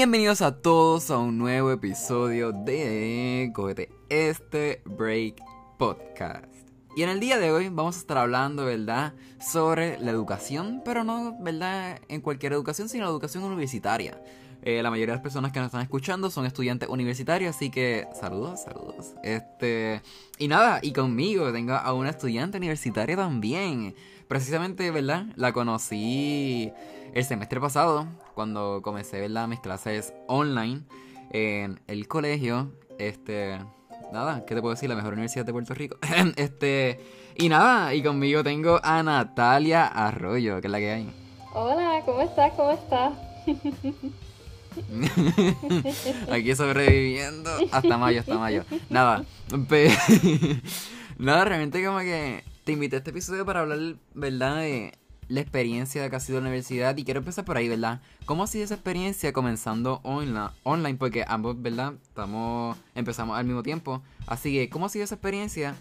Bienvenidos a todos a un nuevo episodio de Cogete este Break Podcast. Y en el día de hoy vamos a estar hablando, ¿verdad?, sobre la educación, pero no, ¿verdad?, en cualquier educación, sino la educación universitaria. Eh, la mayoría de las personas que nos están escuchando son estudiantes universitarios, así que saludos, saludos. Este, y nada, y conmigo tengo a una estudiante universitaria también. Precisamente, ¿verdad? La conocí el semestre pasado, cuando comencé, ¿verdad? Mis clases online en el colegio. Este, nada, ¿qué te puedo decir? La mejor universidad de Puerto Rico. este, y nada, y conmigo tengo a Natalia Arroyo, que es la que hay. Hola, ¿cómo estás? ¿Cómo estás? Aquí sobreviviendo hasta mayo, hasta mayo. Nada, nada, realmente como que te invité a este episodio para hablar, ¿verdad? De la experiencia que ha sido la universidad y quiero empezar por ahí, ¿verdad? ¿Cómo ha sido esa experiencia comenzando online? porque ambos, ¿verdad? Estamos, empezamos al mismo tiempo. Así que, ¿cómo ha sido esa experiencia?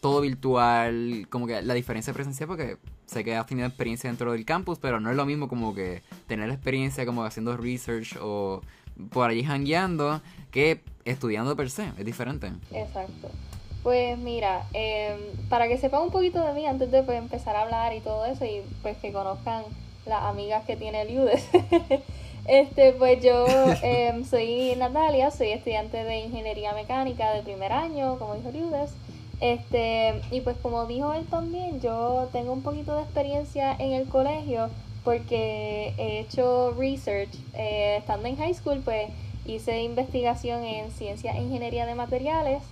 Todo virtual, como que la diferencia presencial, porque sé que has tenido experiencia dentro del campus, pero no es lo mismo como que tener experiencia como haciendo research o por allí hangueando que estudiando per se, es diferente. Exacto. Pues mira, em, para que sepan un poquito de mí antes de pues, empezar a hablar y todo eso y pues que conozcan las amigas que tiene el UDES. este, pues yo em, soy Natalia, soy estudiante de Ingeniería Mecánica de primer año, como dijo UDES. Este, y pues como dijo él también, yo tengo un poquito de experiencia en el colegio porque he hecho research. Eh, estando en high school, pues hice investigación en ciencia e ingeniería de materiales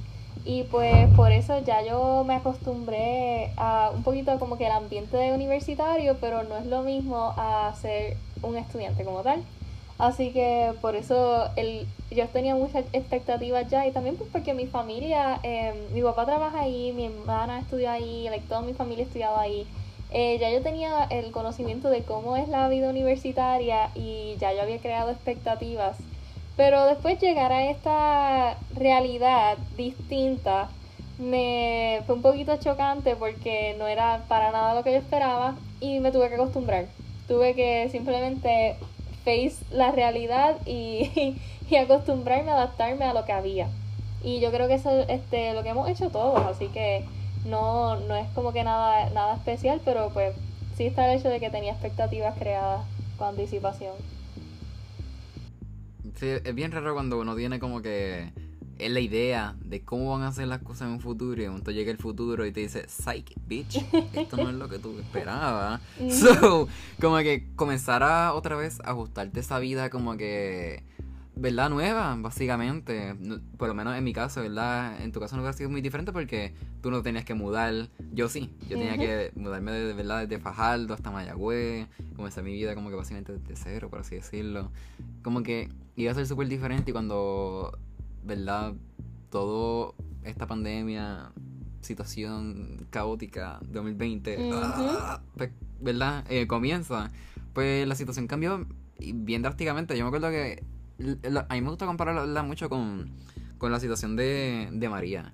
y pues por eso ya yo me acostumbré a un poquito como que el ambiente universitario, pero no es lo mismo a ser un estudiante como tal. Así que por eso el, yo tenía muchas expectativas ya y también pues porque mi familia, eh, mi papá trabaja ahí, mi hermana estudió ahí, toda mi familia estudiaba ahí. Eh, ya yo tenía el conocimiento de cómo es la vida universitaria y ya yo había creado expectativas. Pero después llegar a esta realidad distinta me fue un poquito chocante porque no era para nada lo que yo esperaba y me tuve que acostumbrar. Tuve que simplemente face la realidad y, y acostumbrarme, adaptarme a lo que había. Y yo creo que eso es este, lo que hemos hecho todos, así que no, no es como que nada, nada especial, pero pues sí está el hecho de que tenía expectativas creadas con anticipación. Sí, es bien raro cuando uno tiene como que es la idea de cómo van a hacer las cosas en un futuro y de momento llega el futuro y te dice, psych, bitch, esto no es lo que tú esperabas. so, como que comenzar a otra vez ajustarte esa vida como que, ¿verdad? Nueva, básicamente. Por lo menos en mi caso, ¿verdad? En tu caso no hubiera sido muy diferente porque tú no tenías que mudar. Yo sí, yo tenía que mudarme de, ¿verdad? Desde Fajardo hasta Mayagüez, comenzar mi vida como que básicamente desde cero, por así decirlo. Como que iba a ser súper diferente y cuando ¿verdad? Todo esta pandemia, situación caótica 2020, ah, pues, ¿verdad? Eh, comienza, pues la situación cambió bien drásticamente. Yo me acuerdo que a mí me gusta compararla mucho con, con la situación de, de María,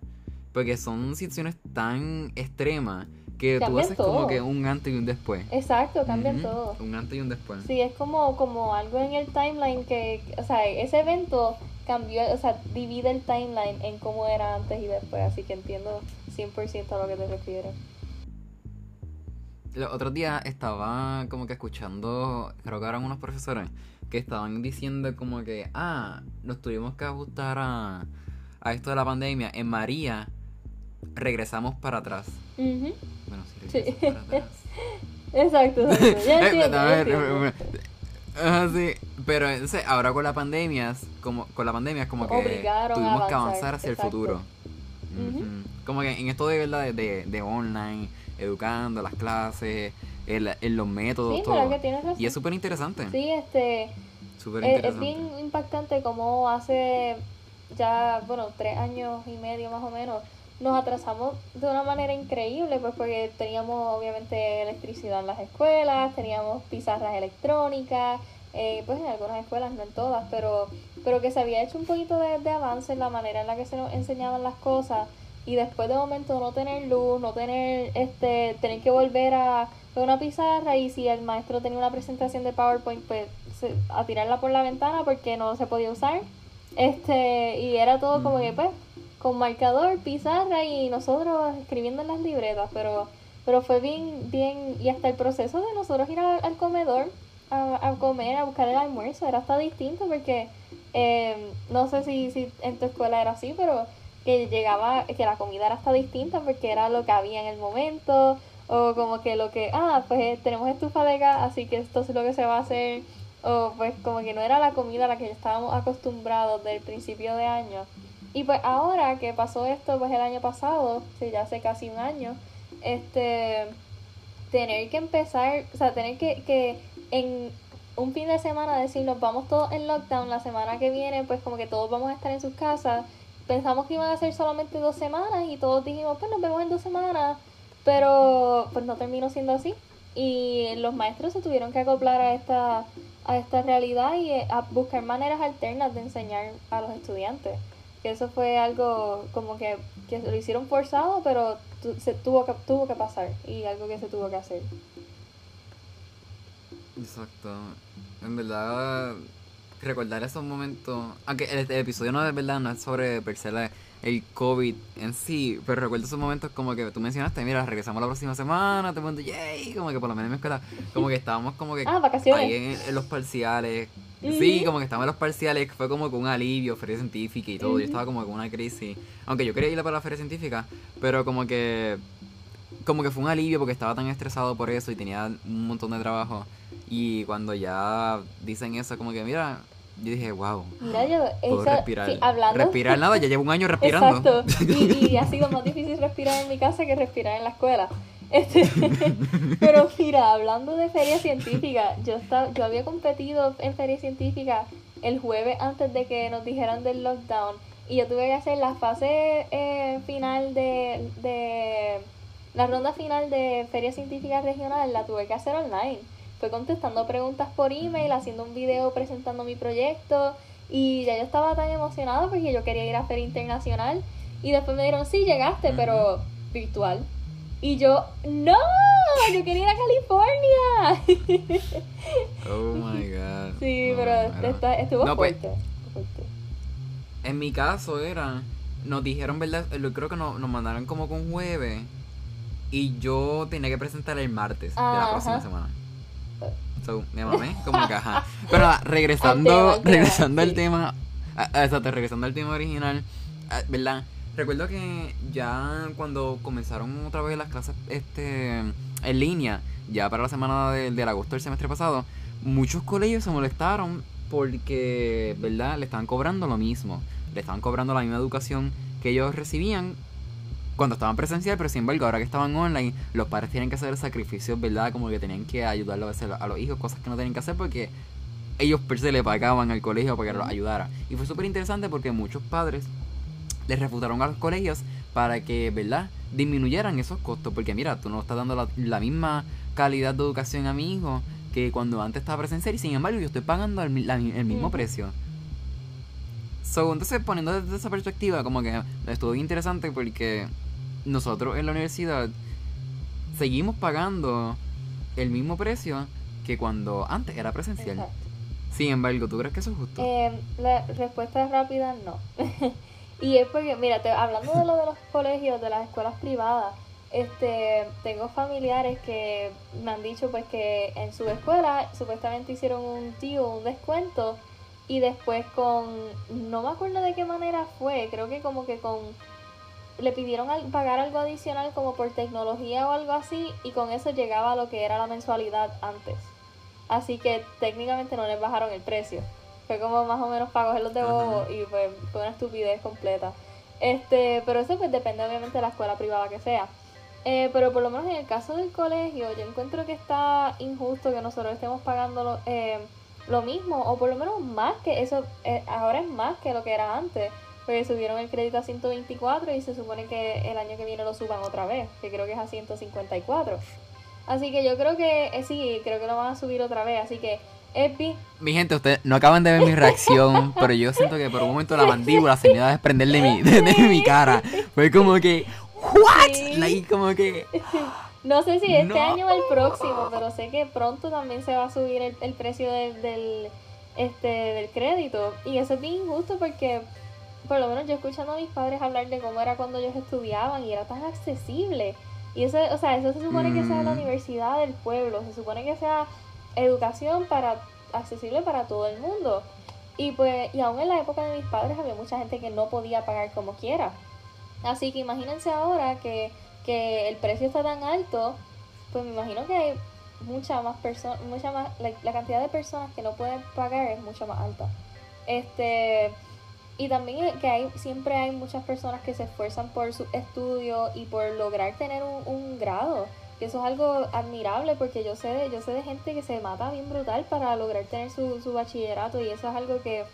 porque son situaciones tan extremas que tú haces como que un antes y un después. Exacto, cambian todo. Un antes y un después. Sí, es como, como algo en el timeline que, o sea, ese evento cambió, o sea, divide el timeline en cómo era antes y después, así que entiendo 100% a lo que te refieres. Los otros días estaba como que escuchando, creo que eran unos profesores que estaban diciendo como que, ah, nos tuvimos que ajustar a, a esto de la pandemia. En María regresamos para atrás. Bueno, sí, regresamos para atrás. exacto, exacto. Ya entiendo, sí, pero ahora con la pandemia, como con la pandemia es como que tuvimos que avanzar hacia el futuro. Como que en esto de verdad de, de, online, educando, las clases, en los métodos, todo. y es súper interesante. Sí, este es, bien impactante como hace ya, bueno, tres años y medio más o menos, nos atrasamos de una manera increíble, pues porque teníamos obviamente electricidad en las escuelas, teníamos pizarras electrónicas, eh, pues en algunas escuelas, no en todas, pero, pero que se había hecho un poquito de, de avance en la manera en la que se nos enseñaban las cosas y después de momento no tener luz, no tener, este, tener que volver a una pizarra y si el maestro tenía una presentación de PowerPoint, pues a tirarla por la ventana porque no se podía usar. Este, y era todo como que pues con marcador, pizarra y nosotros escribiendo en las libretas, pero pero fue bien bien y hasta el proceso de nosotros ir al, comedor a, comer, a buscar el almuerzo era hasta distinto porque em, no sé si, si en tu escuela era así, pero que llegaba, que la comida era hasta distinta porque era lo que había en el momento, o como que lo que, ah, pues tenemos estufa de gas, así que esto es lo que se va a hacer, o pues como que no era la comida a la que estábamos acostumbrados del principio de año. Y pues ahora que pasó esto, pues el año pasado, sí, ya hace casi un año, este, tener que empezar, o sea, tener que, que en un fin de semana decirnos vamos todos en lockdown, la semana que viene pues como que todos vamos a estar en sus casas, pensamos que iban a ser solamente dos semanas y todos dijimos pues nos vemos en dos semanas, pero pues no terminó siendo así. Y los maestros se tuvieron que acoplar a esta, a esta realidad y eh, a buscar maneras alternas de enseñar a los estudiantes. Que eso fue algo como que, que lo hicieron forzado, pero se tuvo que, tuvo que pasar y algo que se tuvo que hacer. Exacto. En verdad, recordar esos momentos. Aunque el, episodio no es verdad, no es sobre per el COVID en sí, pero recuerdo esos momentos como que tú mencionaste, mira, regresamos la próxima semana, te mundo, yay, como que por lo menos en mi escuela, como que estábamos como que ah, ahí en, los parciales. Sí, como que estábamos en los parciales, fue como con un alivio, feria científica y todo. Yo estaba como con una crisis. Aunque yo quería ir para la feria científica, pero como que como que fue un alivio porque estaba tan estresado por eso y tenía un montón de trabajo. Y cuando ya dicen eso, como que, mira, yo dije, wow. Mira, yo, puedo respirar. hablando... Respirar nada, ya llevo un año respirando. Exacto. Y, ha sido más difícil respirar en mi casa que respirar en la escuela. Este, pero mira, hablando de feria científica, yo, estaba, yo había competido en feria científica el jueves antes de que nos dijeran del lockdown y yo tuve que hacer la fase eh, final de, de la ronda final de feria científica regional, la tuve que hacer online fue contestando preguntas por email, haciendo un video presentando mi proyecto y ya yo estaba tan emocionada porque yo quería ir a Feria Internacional y después me dijeron, sí, llegaste, pero virtual. Y yo, no, yo quería ir a California. oh my god. Sí, pero estuvo pues, fuerte, En mi caso era, nos dijeron, ¿verdad? Creo que nos, nos mandaron como con jueves y yo tenía que presentar el martes de la próxima semana. So, me mamé como que Pero regresando, regresando al tema, exacto, regresando al tema original, ¿verdad? Recuerdo que ya cuando comenzaron otra vez las clases este en línea, ya para la semana del agosto del semestre pasado, muchos colegios se molestaron porque, ¿verdad? Le estaban cobrando lo mismo. Le estaban cobrando la misma educación que ellos recibían cuando estaban presencial, pero sin embargo, ahora que estaban online, los padres tienen que hacer sacrificios, ¿verdad? Como que tenían que ayudarlo a, a los hijos, cosas que no tenían que hacer porque ellos per se le pagaban al colegio para que los ayudara. Y fue súper interesante porque muchos padres les refutaron a los colegios para que, ¿verdad?, disminuyeran esos costos. Porque mira, tú no estás dando la, misma calidad de educación a mi hijo que cuando antes estaba presencial y sin embargo yo estoy pagando el, mismo precio. So, entonces poniendo desde esa perspectiva como que estuvo interesante porque nosotros en la universidad seguimos pagando el mismo precio que cuando antes era presencial. Sin embargo, ¿tú crees que eso es justo? Eh, la respuesta es rápida, no. y es porque, mira, hablando de lo de los colegios, de las escuelas privadas, este, tengo familiares que me han dicho pues que en su escuela supuestamente hicieron un tío, un descuento y después con, no me acuerdo de qué manera fue, creo que como que con le pidieron pagar algo adicional como por tecnología o algo así y con eso llegaba a lo que era la mensualidad antes. Así que técnicamente no les bajaron el precio. Fue como más o menos para los de bobo y fue, fue una estupidez completa. Este, pero eso pues depende obviamente de la escuela privada que sea. Eh, pero por lo menos en el caso del colegio, yo encuentro que está injusto que nosotros estemos pagando lo, eh, lo mismo, o por lo menos más que eso, eh, ahora es más que lo que era antes. Porque subieron el crédito a 124 y se supone que el año que viene lo suban otra vez, que creo que es a 154. Así que yo creo que eh, sí, creo que lo van a subir otra vez. Así que, Epi. Mi gente, ustedes no acaban de ver mi reacción, pero yo siento que por un momento la mandíbula se me iba a desprender de mi, de, mi cara. Fue como que, ¿what? Like, como que. No sé si este año o el próximo, pero sé que pronto también se va a subir el, precio del, del, este, del crédito. Y eso es bien injusto porque, por lo menos yo escuchando a mis padres hablar de cómo era cuando ellos estudiaban y era tan accesible. Y eso, o sea, eso se supone que sea la mm. universidad del pueblo, se supone que sea educación para accesible para todo el mundo. Y pues, y aún en la época de mis padres había mucha gente que no podía pagar como quiera. Así que imagínense ahora que que el precio está tan alto, pues me imagino que hay mucha más personas, mucha más, la, cantidad de personas que no pueden pagar es mucho más alta. Este, y también que hay, siempre hay muchas personas que se esfuerzan por su estudio y por lograr tener un, grado. Que eso es algo admirable porque yo sé de, yo sé de gente que se mata bien brutal para lograr tener su, su bachillerato y eso es algo que,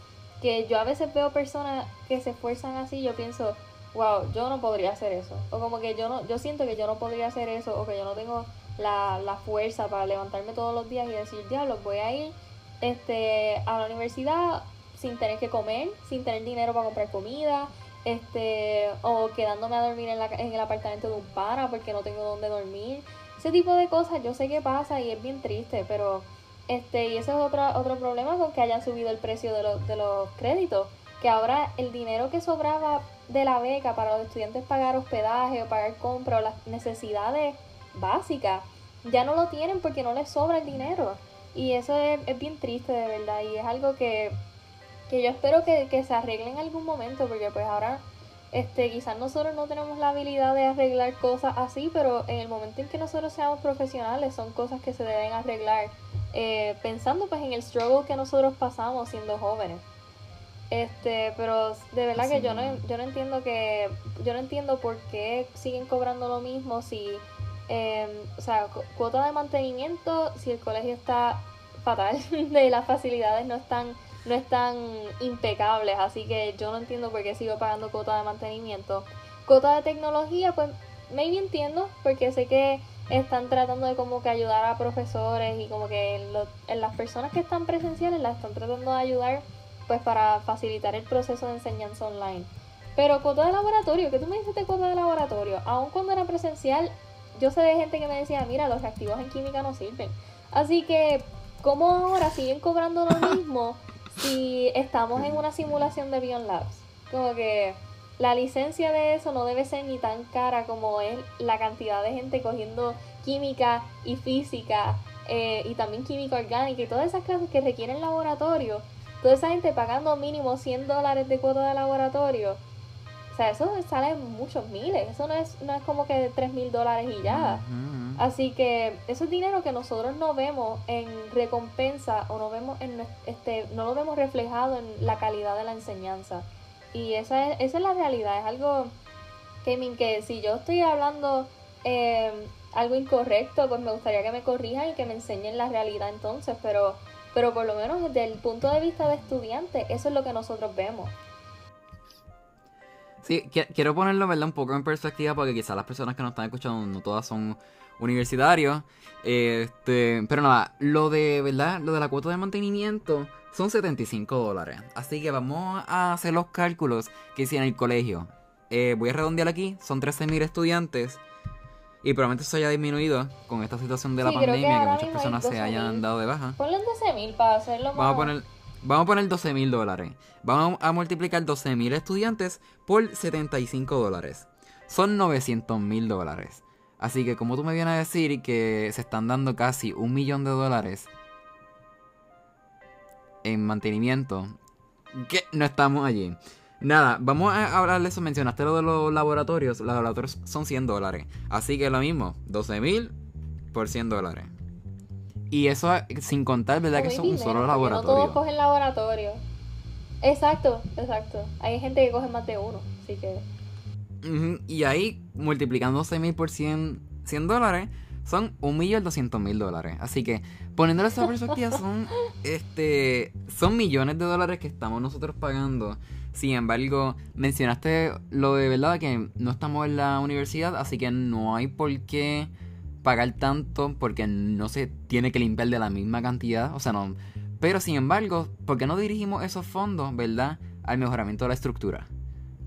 que yo a veces veo personas que se esfuerzan así, yo pienso, wow, yo no podría hacer eso. O como que yo no, yo siento que yo no podría hacer eso, o que yo no tengo la, la fuerza para levantarme todos los días y decir, diablo, voy a ir este, a la universidad sin tener que comer, sin tener dinero para comprar comida, este, o quedándome a dormir en, la, en el apartamento de un pana porque no tengo dónde dormir. Ese tipo de cosas yo sé que pasa y es bien triste, pero este, y ese es otro, otro problema con que hayan subido el precio de, los, de los créditos, que ahora el dinero que sobraba de la beca para los estudiantes pagar hospedaje o pagar compra o las necesidades básicas, ya no lo tienen porque no les sobra el dinero. Y eso es, bien triste de verdad y es algo que, que yo espero que, que, se arregle en algún momento porque pues ahora este quizás nosotros no tenemos la habilidad de arreglar cosas así, pero en el momento en que nosotros seamos profesionales son cosas que se deben arreglar eh, pensando pues en el struggle que nosotros pasamos siendo jóvenes. Este, pero de verdad que yo no, yo no entiendo que, yo no entiendo por qué siguen cobrando lo mismo si, eh, o sea, cuota de mantenimiento, si el colegio está fatal, de las facilidades no están, no están impecables, así que yo no entiendo por qué sigo pagando cuota de mantenimiento. Cuota de tecnología, pues maybe entiendo, porque sé que están tratando de como que ayudar a profesores y como que en las personas que están presenciales las están tratando de ayudar pues para facilitar el proceso de enseñanza online. Pero cuota de laboratorio, ¿qué tú me dices de cuota de laboratorio? Aún cuando era presencial, yo sé de gente que me decía, mira, los reactivos en química no sirven. Así que, ¿cómo ahora siguen cobrando lo mismo si estamos en una simulación de Beyond Labs? Como que la licencia de eso no debe ser ni tan cara como es la cantidad de gente cogiendo química y física eh, y también química orgánica y todas esas clases que requieren laboratorio Toda esa gente pagando mínimo 100 dólares de cuota de laboratorio. O sea, eso sale muchos miles. Eso no es, no es como que de 3 mil dólares y ya. Así que eso es dinero que nosotros no vemos en recompensa o no vemos en este, no lo vemos reflejado en la calidad de la enseñanza. Y esa es, esa es la realidad. Es algo que, que si yo estoy hablando eh, algo incorrecto, pues me gustaría que me corrijan y que me enseñen la realidad entonces. Pero pero por lo menos desde el punto de vista de estudiante, eso es lo que nosotros vemos. Sí, quiero ponerlo ¿verdad? un poco en perspectiva porque quizás las personas que nos están escuchando no todas son universitarios. Este, pero nada, lo de, ¿verdad? Lo de la cuota de mantenimiento son 75 dólares. Así que vamos a hacer los cálculos que hice en el colegio. Eh, voy a redondear aquí, son 13.000 estudiantes. Y probablemente eso haya disminuido con esta situación de la pandemia, que, muchas personas se hayan dado de baja. Ponle 12 mil para hacerlo más. Vamos a poner, vamos a poner 12 mil dólares. Vamos a multiplicar 12 mil estudiantes por 75 dólares. Son 900 mil dólares. Así que como tú me vienes a decir que se están dando casi un millón de dólares en mantenimiento, que no estamos allí. Nada, vamos a hablar de eso. Mencionaste lo de los laboratorios. Los laboratorios son 100 dólares. Así que lo mismo, 12 mil por 100 dólares. Y eso sin contar, ¿verdad? que son un solo laboratorio. No todos cogen laboratorio. Exacto, exacto. Hay gente que coge más de uno, así que... Y ahí, multiplicando 12 mil por 100, 100 dólares, son 1.200.000 dólares. Así que, poniéndolo esa perspectiva, son, este, son millones de dólares que estamos nosotros pagando sin embargo, mencionaste lo de verdad que no estamos en la universidad, así que no hay por qué pagar tanto porque no se tiene que limpiar de la misma cantidad, o sea, no. Pero sin embargo, ¿por qué no dirigimos esos fondos, verdad, al mejoramiento de la estructura?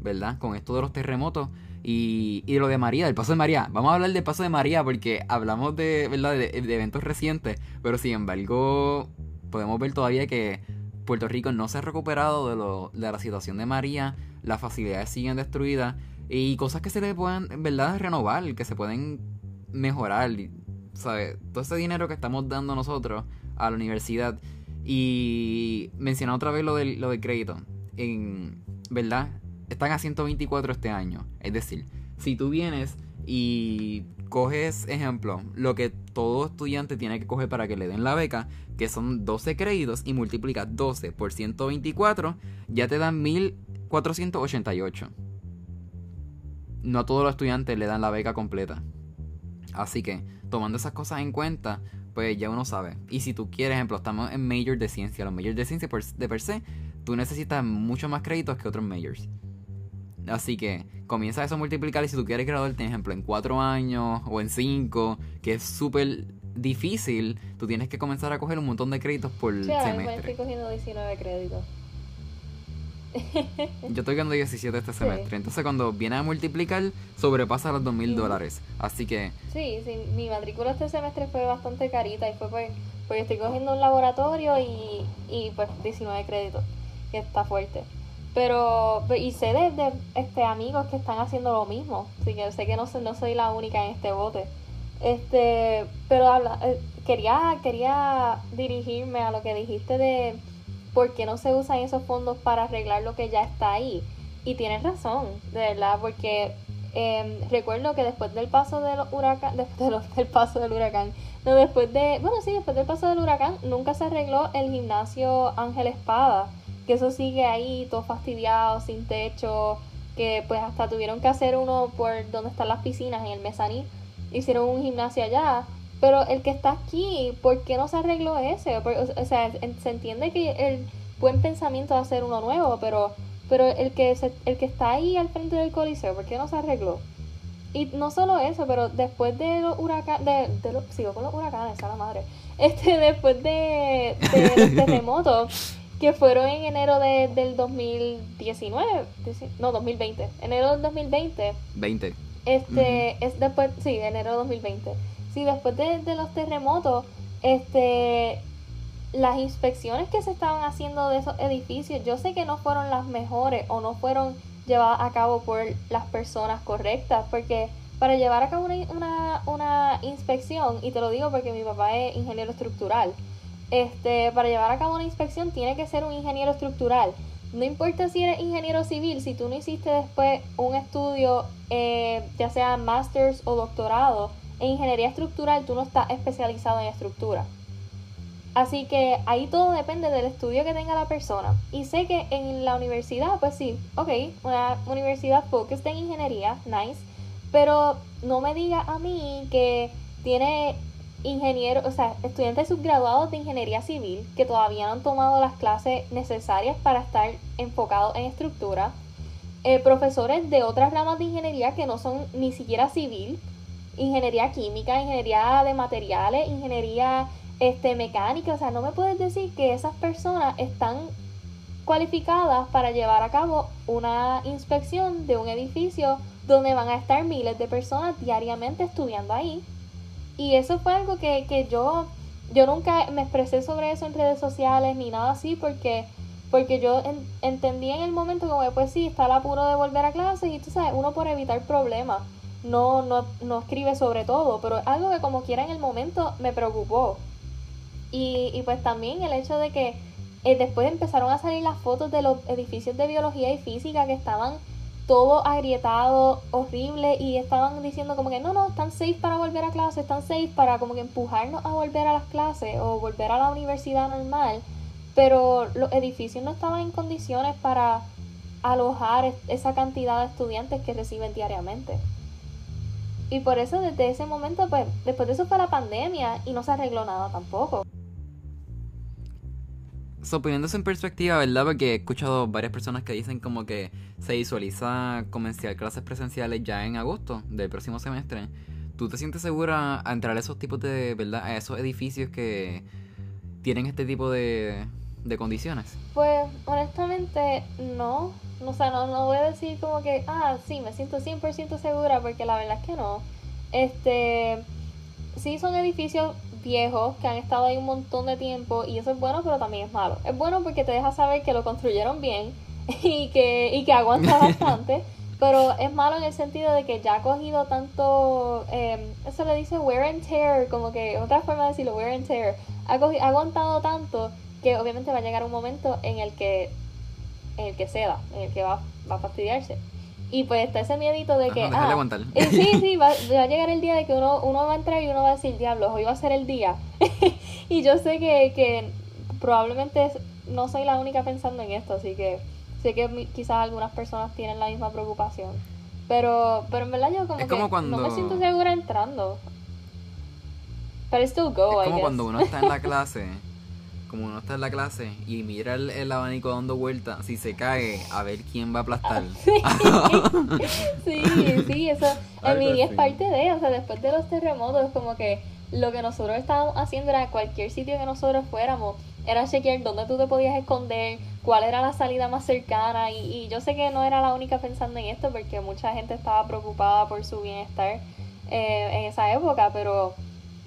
¿Verdad? Con esto de los terremotos, Y, y lo de María, del paso de María. Vamos a hablar del paso de María porque hablamos de, ¿verdad? de, eventos recientes, pero sin embargo podemos ver todavía que Puerto Rico no se ha recuperado de, lo, de la situación de María, las facilidades siguen destruidas y cosas que se le puedan, en verdad, renovar, que se pueden mejorar. ¿Sabes? Todo ese dinero que estamos dando nosotros a la universidad. Y mencionar otra vez lo del, lo del crédito. ¿Verdad? Están a 124 este año. Es decir, si tú vienes y coges, ejemplo, lo que todo estudiante tiene que coger para que le den la beca, que son 12 créditos, y multiplicas 12 por 124, ya te dan 1488. No a todos los estudiantes le dan la beca completa. Así que, tomando esas cosas en cuenta, pues ya uno sabe. Y si tú quieres, ejemplo, estamos en major de ciencia. Los majors de ciencia de per se, tú necesitas mucho más créditos que otros majors. Así que comienza eso a multiplicar y si tú quieres graduarte, ejemplo, en 4 años o en 5, que es súper difícil, tú tienes que comenzar a coger un montón de créditos por sí, semestre. estoy cogiendo 19 créditos. Yo estoy ganando 17 este semestre. Entonces, cuando viene a multiplicar, sobrepasa los 2 mil dólares. Así que. Sí, sí, mi matrícula este semestre fue bastante carita y fue pues, porque estoy cogiendo un laboratorio y, y pues 19 créditos, que está fuerte. Pero, y sé de, este, amigos que están haciendo lo mismo. Así que sé que no, no soy la única en este bote. Este, pero habla, eh, quería, quería dirigirme a lo que dijiste de por qué no se usan esos fondos para arreglar lo que ya está ahí. Y tienes razón, de verdad, porque em, recuerdo que después del paso del huracán, después del paso del huracán, no, después de, bueno, sí, después del paso del huracán, nunca se arregló el gimnasio Ángel Espada que eso sigue ahí todo fastidiado, sin techo, que pues hasta tuvieron que hacer uno por donde están las piscinas, en el mezaní, hicieron un gimnasio allá, pero el que está aquí, ¿por qué no se arregló ese? o sea, se entiende que el buen pensamiento de hacer uno nuevo, pero pero el que el que está ahí al frente del coliseo, ¿por qué no se arregló? Y no solo eso, pero después de los huracanes, de, de sigo con los huracanes, a la madre, este, después de, de los terremotos, que fueron en enero de, del 2019, no, 2020, enero del 2020. 20. Este, es después, sí, enero de 2020. Sí, después de, de los terremotos, este, las inspecciones que se estaban haciendo de esos edificios, yo sé que no fueron las mejores o no fueron llevadas a cabo por las personas correctas, porque para llevar a cabo una, una, una inspección, y te lo digo porque mi papá es ingeniero estructural, este, para llevar a cabo una inspección tiene que ser un ingeniero estructural. No importa si eres ingeniero civil, si tú no hiciste después un estudio, eh, ya sea máster o doctorado, en ingeniería estructural tú no estás especializado en estructura. Así que ahí todo depende del estudio que tenga la persona. Y sé que en la universidad, pues sí, ok, una universidad focused en ingeniería, nice, pero no me diga a mí que tiene ingenieros, o sea, estudiantes subgraduados de ingeniería civil que todavía no han tomado las clases necesarias para estar enfocados en estructura, eh, profesores de otras ramas de ingeniería que no son ni siquiera civil, ingeniería química, ingeniería de materiales, ingeniería este, mecánica, o sea, no me puedes decir que esas personas están cualificadas para llevar a cabo una inspección de un edificio donde van a estar miles de personas diariamente estudiando ahí. Y eso fue algo que, que yo, yo nunca me expresé sobre eso en redes sociales ni nada así porque, porque yo entendí en el momento como que pues sí, está el apuro de volver a clases y tú sabes, uno por evitar problemas no, no, no escribe sobre todo, pero algo que como quiera en el momento me preocupó. Y, y pues también el hecho de que eh, después empezaron a salir las fotos de los edificios de biología y física que estaban todo agrietado, horrible, y estaban diciendo como que no, no, están safe para volver a clase, están safe para como que empujarnos a volver a las clases o volver a la universidad normal, pero los edificios no estaban en condiciones para alojar esa cantidad de estudiantes que reciben diariamente. Y por eso desde ese momento, pues, después de eso fue la pandemia y no se arregló nada tampoco. So, poniéndose en perspectiva, ¿verdad? Porque he escuchado varias personas que dicen como que se visualiza comenzar clases presenciales ya en agosto del próximo semestre. ¿Tú te sientes segura a entrar a esos tipos de, ¿verdad? A esos edificios que tienen este tipo de, de condiciones? Pues honestamente no, o sea, no, no voy a decir como que, ah, sí, me siento 100% segura, porque la verdad es que no. Este, sí son edificios viejos que han estado ahí un montón de tiempo y eso es bueno, pero también es malo. Es bueno porque te deja saber que lo construyeron bien y que, y que aguanta bastante, pero es malo en el sentido de que ya ha cogido tanto, eh, eso le dice wear and tear, como que otra forma de decirlo, wear and tear, ha, ha aguantado tanto que obviamente va a llegar un momento en el que en el que ceda, en el que va, va a fastidiarse. Y pues está ese miedito de que. ah, eh, sí, sí, va, a llegar el día de que uno, uno va a entrar y uno va a decir, diablo, hoy va a ser el día. y yo sé que, que probablemente no soy la única pensando en esto, así que sé que quizás algunas personas tienen la misma preocupación. Pero, pero en verdad yo como, que no me siento segura entrando. Pero still go, es como cuando uno está en la clase como uno está en la clase y mira el, abanico dando vueltas, si se cae, a ver quién va a aplastar. Sí, sí, eso en mi es parte de, o sea, después de los terremotos, como que lo que nosotros estábamos haciendo era cualquier sitio que nosotros fuéramos, era chequear dónde tú te podías esconder, cuál era la salida más cercana, y, y yo sé que no era la única pensando en esto, porque mucha gente estaba preocupada por su bienestar eh, en esa época, pero,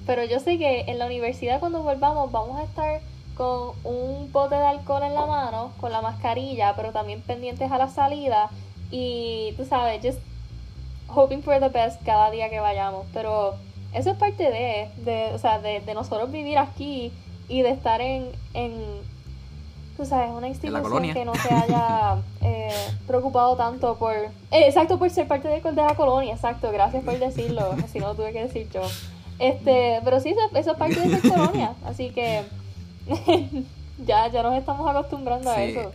pero yo sé que en la universidad cuando volvamos vamos a estar con un bote de alcohol en la mano, con la mascarilla, pero también pendientes a la salida y tú sabes, just hoping for the best cada día que vayamos. Pero eso es parte de, de, o sea, de, nosotros vivir aquí y de estar en, en tú sabes, una institución que no se haya eh, preocupado tanto por, eh, exacto, por ser parte de, de la colonia, exacto, gracias por decirlo, si no lo tuve que decir yo. Este, pero sí, eso, eso es parte de ser colonia, así que ya, ya nos estamos acostumbrando a eso.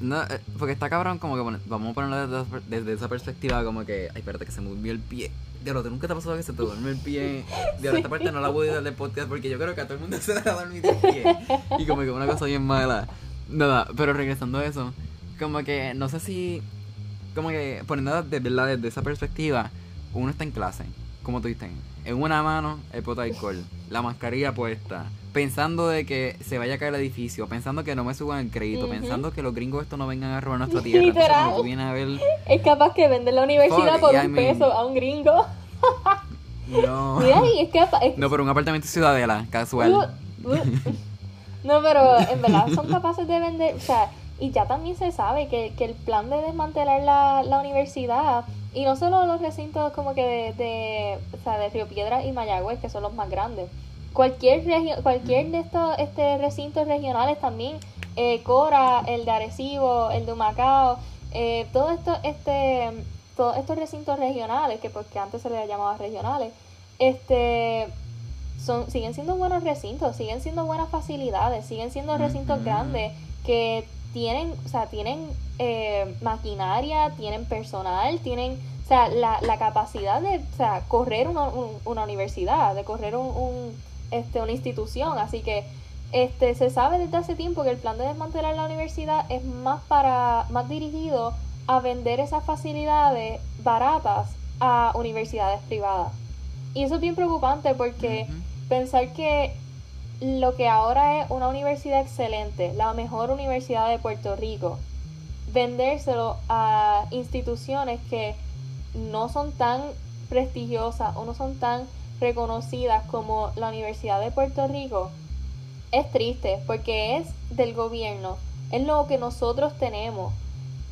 No, eh, porque está cabrón como que vamos a ponerlo desde, esa perspectiva como que, ay, espérate que se me durmió el pie. Diablo, ¿nunca te ha pasado que se te duerme el pie? Diablo, esta parte no la voy a dar de podcast porque yo creo que a todo el mundo se le ha dormido el pie. Y como que una cosa bien mala. Nada, pero regresando a eso, como que no sé si, como que poniendo desde, desde esa perspectiva, uno está en clase, como tú dices, en una mano el pote de alcohol, la mascarilla puesta, pensando de que se vaya a caer el edificio, pensando que no me suban el crédito, pensando que los gringos esto no vengan a robar nuestra tierra. Literal. a ver... Es capaz que venden la universidad por un peso a un gringo. no. es que, No, pero un apartamento ciudadela, casual. Uh, uh. no, pero en verdad son capaces de vender, o sea, y ya también se sabe que, que el plan de desmantelar la, la universidad y no solo los recintos como que de, de, o sea, de Río Piedra y Mayagüez, que son los más grandes, cualquier cualquier de estos este, recintos regionales también, eh, Cora, el de Arecibo, el de Humacao, eh, todos estos este, todos estos recintos regionales, que porque antes se les llamaba regionales, este son, siguen siendo buenos recintos, siguen siendo buenas facilidades, siguen siendo recintos grandes que tienen, o sea, tienen eh, maquinaria, tienen personal, tienen, o sea, la, la capacidad de, o sea, correr una, una universidad, de correr un este, una institución. Así que este, se sabe desde hace tiempo que el plan de desmantelar la universidad es más, para, más dirigido a vender esas facilidades baratas a universidades privadas. Y eso es bien preocupante porque pensar que lo que ahora es una universidad excelente, la mejor universidad de Puerto Rico, vendérselo a instituciones que no son tan prestigiosas o no son tan reconocidas como la Universidad de Puerto Rico, es triste porque es del gobierno, es lo que nosotros tenemos.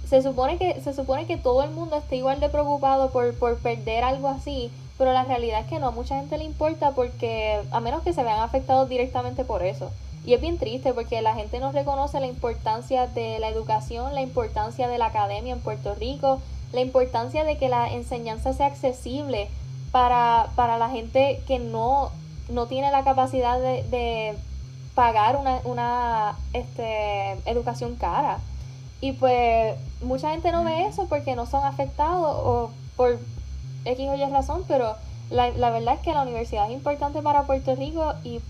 Se supone que, se supone que todo el mundo esté igual de preocupado por, por perder algo así, pero la realidad es que no a mucha gente le importa porque a menos que se vean afectados directamente por eso. Y es bien triste porque la gente no reconoce la importancia de la educación, la importancia de la academia en Puerto Rico, la importancia de que la enseñanza sea accesible para, para la gente que no, no tiene la capacidad de, de pagar una, una este, educación cara. Y pues mucha gente no ve eso porque no son afectados o por X o Y razón, pero la, la verdad es que la universidad es importante para Puerto Rico y,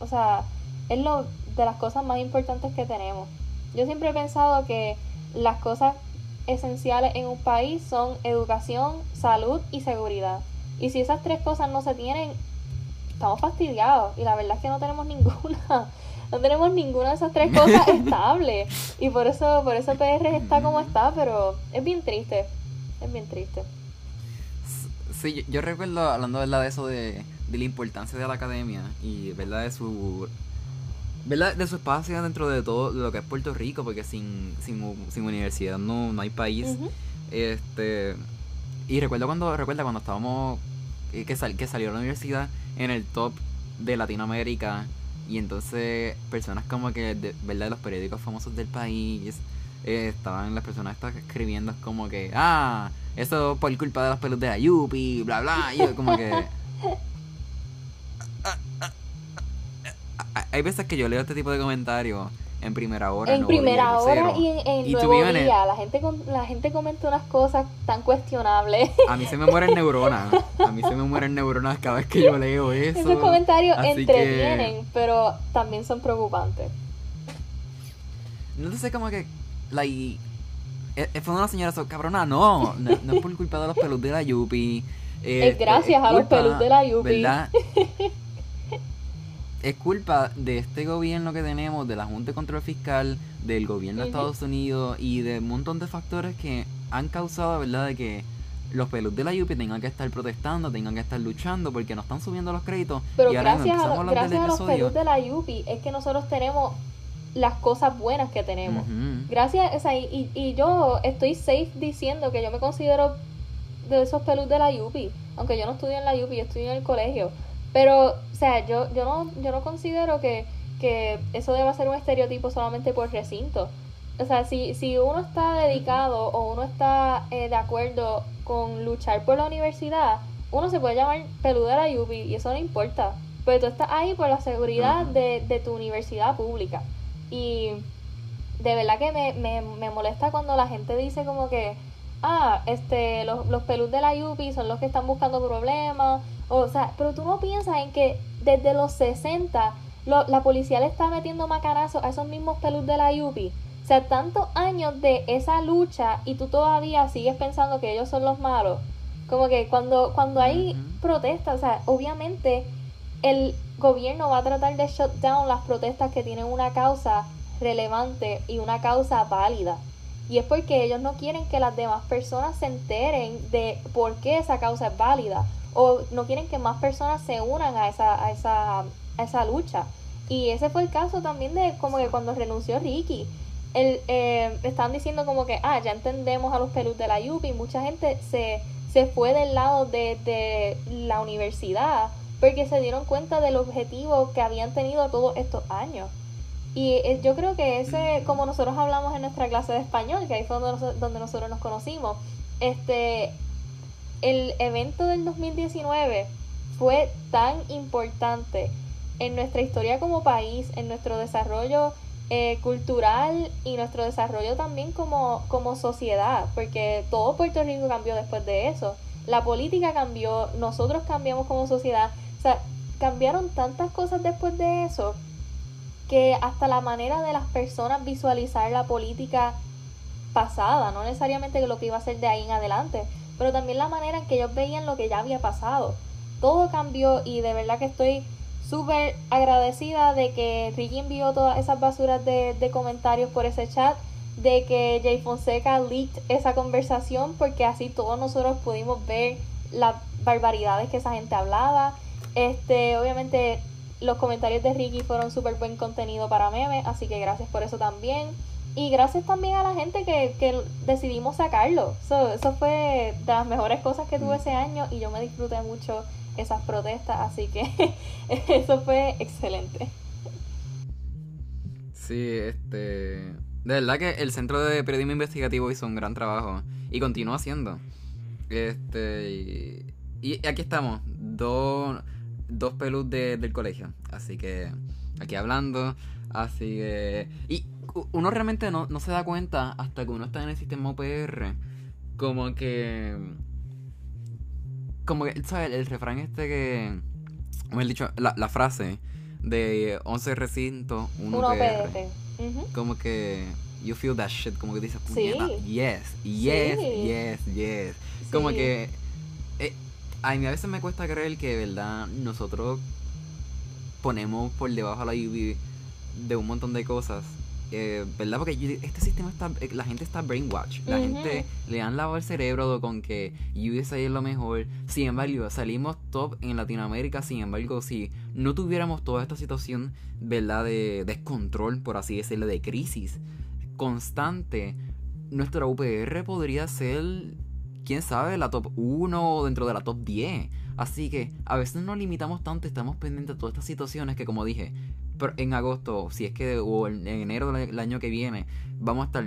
o sea, es lo de las cosas más importantes que tenemos. Yo siempre he pensado que las cosas esenciales en un país son educación, salud y seguridad. Y si esas tres cosas no se tienen, estamos fastidiados. Y la verdad es que no tenemos ninguna. no tenemos ninguna de esas tres cosas estable. Y por eso, por eso PR está como está, pero es bien triste. Es bien triste. Sí, yo, recuerdo hablando ¿verdad? de eso de, de la importancia de la academia y verdad de su ¿verdad? de su espacio dentro de todo lo que es Puerto Rico, porque sin, sin, universidad no, no hay país. Este y recuerdo cuando recuerda cuando estábamos eh, que, sal, que salió la universidad en el top de Latinoamérica. Y entonces personas como que de verdad los periódicos famosos del país eh, estaban las personas estaban escribiendo como que ah eso por culpa de los pelos de Ayupi bla bla. Y como que hay veces que yo leo este tipo de comentarios en primera hora. En primera hora y en, en nuevo día. La, gente, la gente comenta unas cosas tan cuestionables. A mí se me mueren neuronas. A mí se me mueren neuronas cada vez que yo leo eso. Esos comentarios entretienen, pero también son preocupantes. No sé cómo que... Like, e, e, fue una señora so, cabrona, no, no, es por culpa de los pelus de la Yupi. es gracias a los pelus de la Yupi. ¿Verdad? es culpa de este gobierno que tenemos, de la Junta de Control Fiscal, del gobierno de Estados Unidos y de un montón de factores que han causado, ¿verdad?, de que los pelus de la UPI tengan que estar protestando, tengan que estar luchando porque no están subiendo los créditos. Pero y ahora gracias, a, gracias a los pelus de la UPI es que nosotros tenemos las cosas buenas que tenemos. Gracias, o sea, y, y, yo estoy safe diciendo que yo me considero de esos pelus de la UPI, aunque yo no estudio en la UPI, yo estudio en el colegio. Pero, o sea, yo, yo, no, yo no considero que, que eso deba ser un estereotipo solamente por recinto. O sea, si, si uno está dedicado o uno está eh, de acuerdo con luchar por la universidad, uno se puede llamar peludera Yupi y eso no importa. Pero tú estás ahí por la seguridad de, de tu universidad pública. Y de verdad que me, me, me molesta cuando la gente dice como que, ah, este, los, los pelus de la Yupi son los que están buscando problemas o sea, pero tú no piensas en que desde los 60 la policía le está metiendo macanazo a esos mismos pelus de la Yupi. O sea, tantos años de esa lucha y tú todavía sigues pensando que ellos son los malos. Como que cuando, cuando hay protestas, o sea, obviamente el gobierno va a tratar de shut down las protestas que tienen una causa relevante y una causa válida. Y es porque ellos no quieren que las demás personas se enteren de por qué esa causa es válida o no quieren que más personas se unan a esa, a esa, a esa lucha. Y ese fue el caso también de como que cuando renunció Ricky. El, eh, estaban diciendo como que, ah, ya entendemos a los pelus de la UPI. Mucha gente se, se fue del lado de, de la universidad porque se dieron cuenta del objetivo que habían tenido todos estos años. Y yo creo que ese, como nosotros hablamos en nuestra clase de español, que ahí fue donde, donde nosotros nos conocimos, este, el evento del 2019 fue tan importante en nuestra historia como país, en nuestro desarrollo eh, cultural y nuestro desarrollo también como, como sociedad, porque todo Puerto Rico cambió después de eso. La política cambió, nosotros cambiamos como sociedad, o sea, cambiaron tantas cosas después de eso que hasta la manera de las personas visualizar la política pasada, no necesariamente lo que iba a ser de ahí en adelante, pero también la manera en que ellos veían lo que ya había pasado. Todo cambió y de verdad que estoy súper agradecida de que Ricky envió todas esas basuras de, de comentarios por ese chat, de que Jay Fonseca leaked esa conversación porque así todos nosotros pudimos ver las barbaridades que esa gente hablaba. Este, obviamente los comentarios de Ricky fueron súper buen contenido para meme, así que gracias por eso también. Y gracias también a la gente que, que decidimos sacarlo. eso fue de las mejores cosas que tuve ese año y yo me disfruté mucho esas protestas, así que eso fue excelente. Sí, este... De verdad que el Centro de Periodismo Investigativo hizo un gran trabajo y continúa haciendo. Este... Y, aquí estamos, dos, dos pelus del colegio. Así que aquí hablando. Así que... Y uno realmente no, se da cuenta hasta que uno está en el sistema OPR. Como que. Como que, ¿sabes? El refrán este que. Como he dicho, la, la frase de 11 recintos, 1 UPR. Como que. You feel that shit. Como que dices, sí. yes, yes, yes, yes. Como que. Eh, a mí a veces me cuesta creer que, de verdad, nosotros ponemos por debajo a la UV de un montón de cosas. Eh, ¿Verdad? Porque este sistema está. Eh, la gente está brainwashed. La gente le han lavado el cerebro con que USA es lo mejor. Sin embargo, salimos top en Latinoamérica. Sin embargo, si no tuviéramos toda esta situación, ¿verdad? De descontrol, por así decirlo, de crisis constante, nuestra UPR podría ser, quién sabe, la top 1 dentro de la top 10. Así que a veces nos limitamos tanto, estamos pendientes de todas estas situaciones que como dije, en agosto, si es que o en enero del año que viene, vamos a estar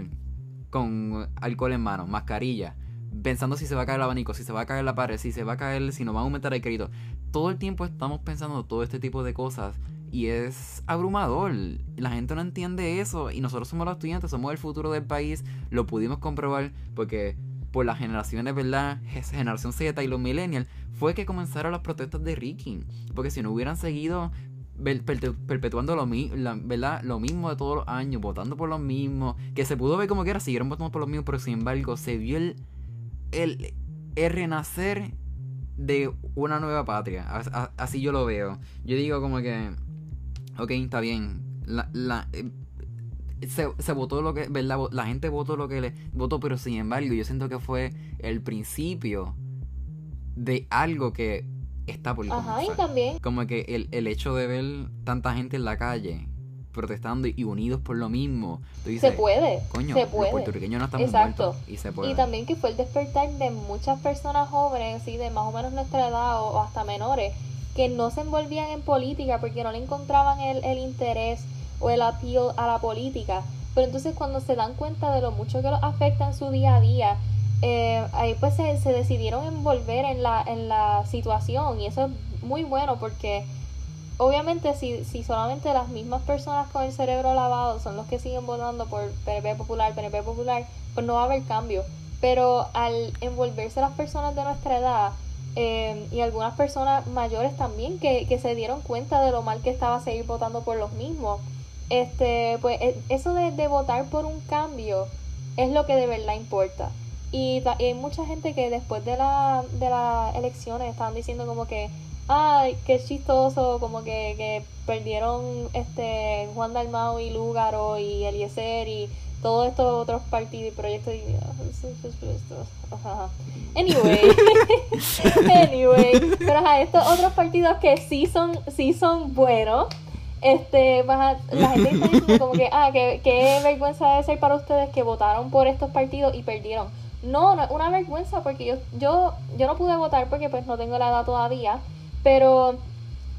con alcohol en mano, mascarilla, pensando si se va a caer el abanico, si se va a caer la pared, si se va a caer, si nos va a aumentar el crédito. Todo el tiempo estamos pensando todo este tipo de cosas y es abrumador. La gente no entiende eso y nosotros somos los estudiantes, somos el futuro del país, lo pudimos comprobar porque por las generaciones, ¿verdad? Generación Z y los millennials, fue que comenzaron las protestas de Ricky. Porque si no hubieran seguido perpetuando lo, ¿verdad? lo mismo de todos los años, votando por lo mismo, que se pudo ver como que era, siguieron votando por lo mismo, pero sin embargo se vio el renacer de una nueva patria. Así yo lo veo. Yo digo como que, ok, está bien. La, la, eh, se, se, votó lo que, ¿verdad? La gente votó lo que le votó, pero sin embargo, yo siento que fue el principio de algo que está por Ajá, y también. Como que el, el hecho de ver tanta gente en la calle protestando y unidos por lo mismo. se puede. Coño, se puede. los puertorriqueños no estamos Exacto. y se puede. Y también que fue el despertar de muchas personas jóvenes, ¿sí? de más o menos nuestra edad o, hasta menores, que no se envolvían en política porque no le encontraban el, el interés o el appeal a la política. Pero entonces cuando se dan cuenta de lo mucho que los afecta en su día a día, eh, ahí pues se, se, decidieron envolver en la, en la situación y eso es muy bueno porque obviamente si, si solamente las mismas personas con el cerebro lavado son los que siguen votando por PNP Popular, PNP Popular, pues no va a haber cambio. Pero al envolverse las personas de nuestra edad eh, y algunas personas mayores también que, que se dieron cuenta de lo mal que estaba seguir votando por los mismos, este, pues e, eso de, votar por un cambio es lo que de verdad importa. Y, hay mucha gente que después de, la, de las elecciones estaban diciendo como que, ay, qué chistoso, como que, perdieron este Juan Dalmau y Lúgaro y Eliezer y todos estos otros partidos y proyectos y anyway anyway pero ajá estos otros partidos que sí son sí son buenos este la gente está diciendo como que ah que qué vergüenza debe ser para ustedes que votaron por estos partidos y perdieron no, no es una vergüenza porque yo, yo, yo no pude votar porque pues no tengo la edad todavía, pero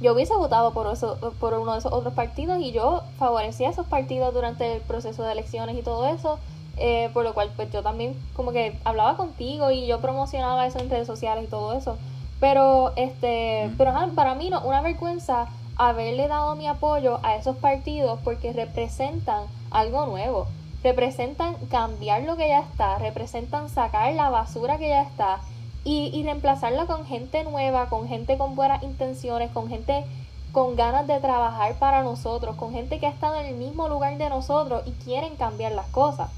yo hubiese votado por eso, por uno de esos otros partidos y yo favorecía esos partidos durante el proceso de elecciones y todo eso, eh, por lo cual pues yo también como que hablaba contigo y yo promocionaba eso en redes sociales y todo eso. Pero este, pero para mí no, una vergüenza haberle dado mi apoyo a esos partidos porque representan algo nuevo representan cambiar lo que ya está, representan sacar la basura que ya está y, y reemplazarla con gente nueva, con gente con buenas intenciones, con gente con ganas de trabajar para nosotros, con gente que ha estado en el mismo lugar de nosotros y quieren cambiar las cosas.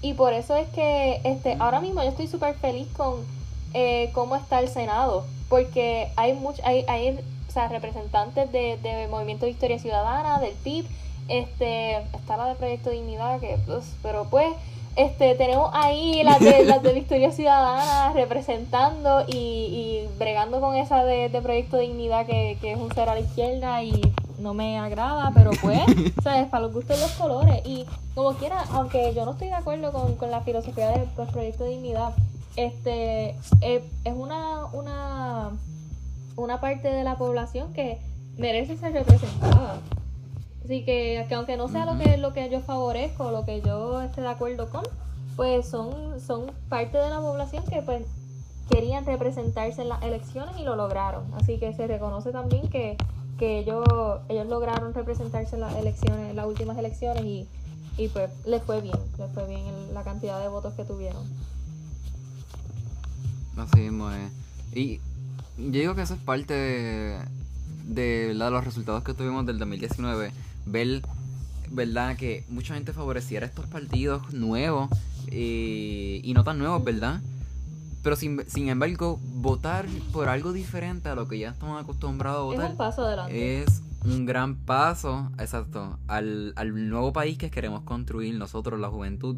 Y por eso es que este, ahora mismo yo estoy súper feliz con eh, cómo está el Senado, porque hay, much, hay, hay sea, representantes de, de Movimiento de Historia Ciudadana, del PIB, este, está la de Proyecto Dignidad, que pues, pero pues, este, tenemos ahí las de, las de Victoria Ciudadana representando y, y bregando con esa de, Proyecto Dignidad que, que es un ser a la izquierda y no me agrada, pero pues, ¿sabes? Para los gustos los colores. Y como quiera, aunque yo no estoy de acuerdo con, con la filosofía del Proyecto Dignidad, este, es, es una, una, una parte de la población que merece ser representada. Así que, aunque no sea lo que lo que yo favorezco, lo que yo esté de acuerdo con, pues son, son parte de la población que pues querían representarse en las elecciones y lo lograron. Así que se reconoce también que, que ellos, ellos lograron representarse en las elecciones, en las últimas elecciones y, y pues les fue bien, les fue bien la cantidad de votos que tuvieron. Así mismo es. Y yo digo que eso es parte de, de los resultados que tuvimos del 2019 ver, ¿verdad? Que mucha gente favoreciera estos partidos nuevos eh, y no tan nuevos, ¿verdad? Pero sin, sin embargo, votar por algo diferente a lo que ya estamos acostumbrados a votar. Es un paso adelante. Es un gran paso, exacto, al, al nuevo país que queremos construir nosotros, la juventud.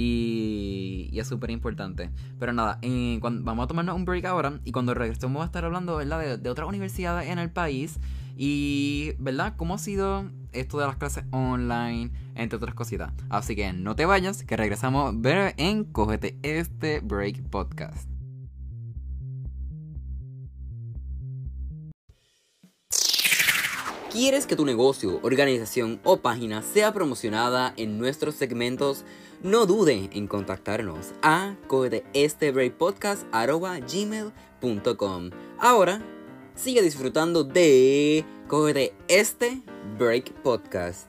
Y, y es súper importante. Pero nada, eh, cuando, vamos a tomarnos un break ahora. Y cuando regresemos, vamos a estar hablando ¿verdad? De, de otras universidades en el país. Y, ¿verdad? ¿Cómo ha sido esto de las clases online? Entre otras cositas. Así que no te vayas, que regresamos ver en Cógete este Break Podcast. ¿Quieres que tu negocio, organización o página sea promocionada en nuestros segmentos? No dude en contactarnos a gmail.com Ahora, sigue disfrutando de Cógete este Break Podcast.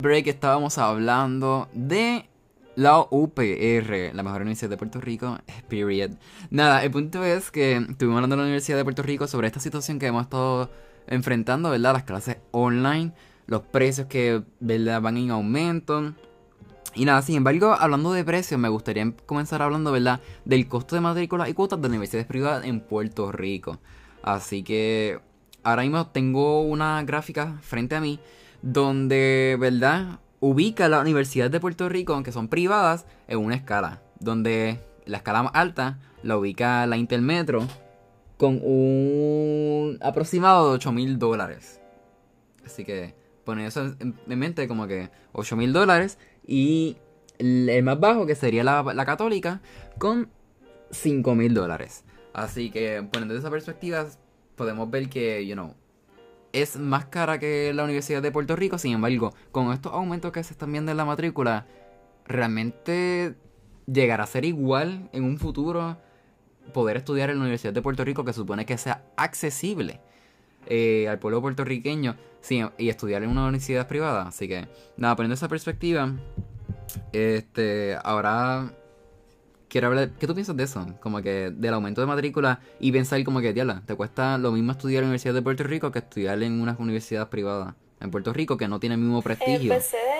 Break estábamos hablando de la UPR, la mejor universidad de Puerto Rico, period. Nada, el punto es que estuvimos hablando de la Universidad de Puerto Rico sobre esta situación que hemos estado enfrentando, ¿verdad? Las clases online, los precios que, ¿verdad? Van en aumento. Y nada, sin embargo, hablando de precios, me gustaría comenzar hablando, ¿verdad? Del costo de matrículas y cuotas de universidades privadas en Puerto Rico. Así que ahora mismo tengo una gráfica frente a mí donde, ¿verdad? Ubica la Universidad de Puerto Rico, aunque son privadas, en una escala. Donde la escala más alta la ubica la Intermetro con un aproximado de 8 mil dólares. Así que poner eso en, mente como que 8 mil dólares y el, más bajo que sería la, la católica con 5 mil dólares. Así que poniendo esa perspectiva podemos ver que, you know, es más cara que la Universidad de Puerto Rico, sin embargo, con estos aumentos que se están viendo en la matrícula, realmente llegará a ser igual en un futuro poder estudiar en la Universidad de Puerto Rico, que supone que sea accesible eh, al pueblo puertorriqueño y estudiar en una universidad privada. Así que, nada, poniendo esa perspectiva, este, ahora quiero hablar, ¿qué tú piensas de eso? Como que del aumento de matrícula y pensar como que, diabla, te cuesta lo mismo estudiar en la Universidad de Puerto Rico que estudiar en una universidad privada en Puerto Rico que no tiene el mismo prestigio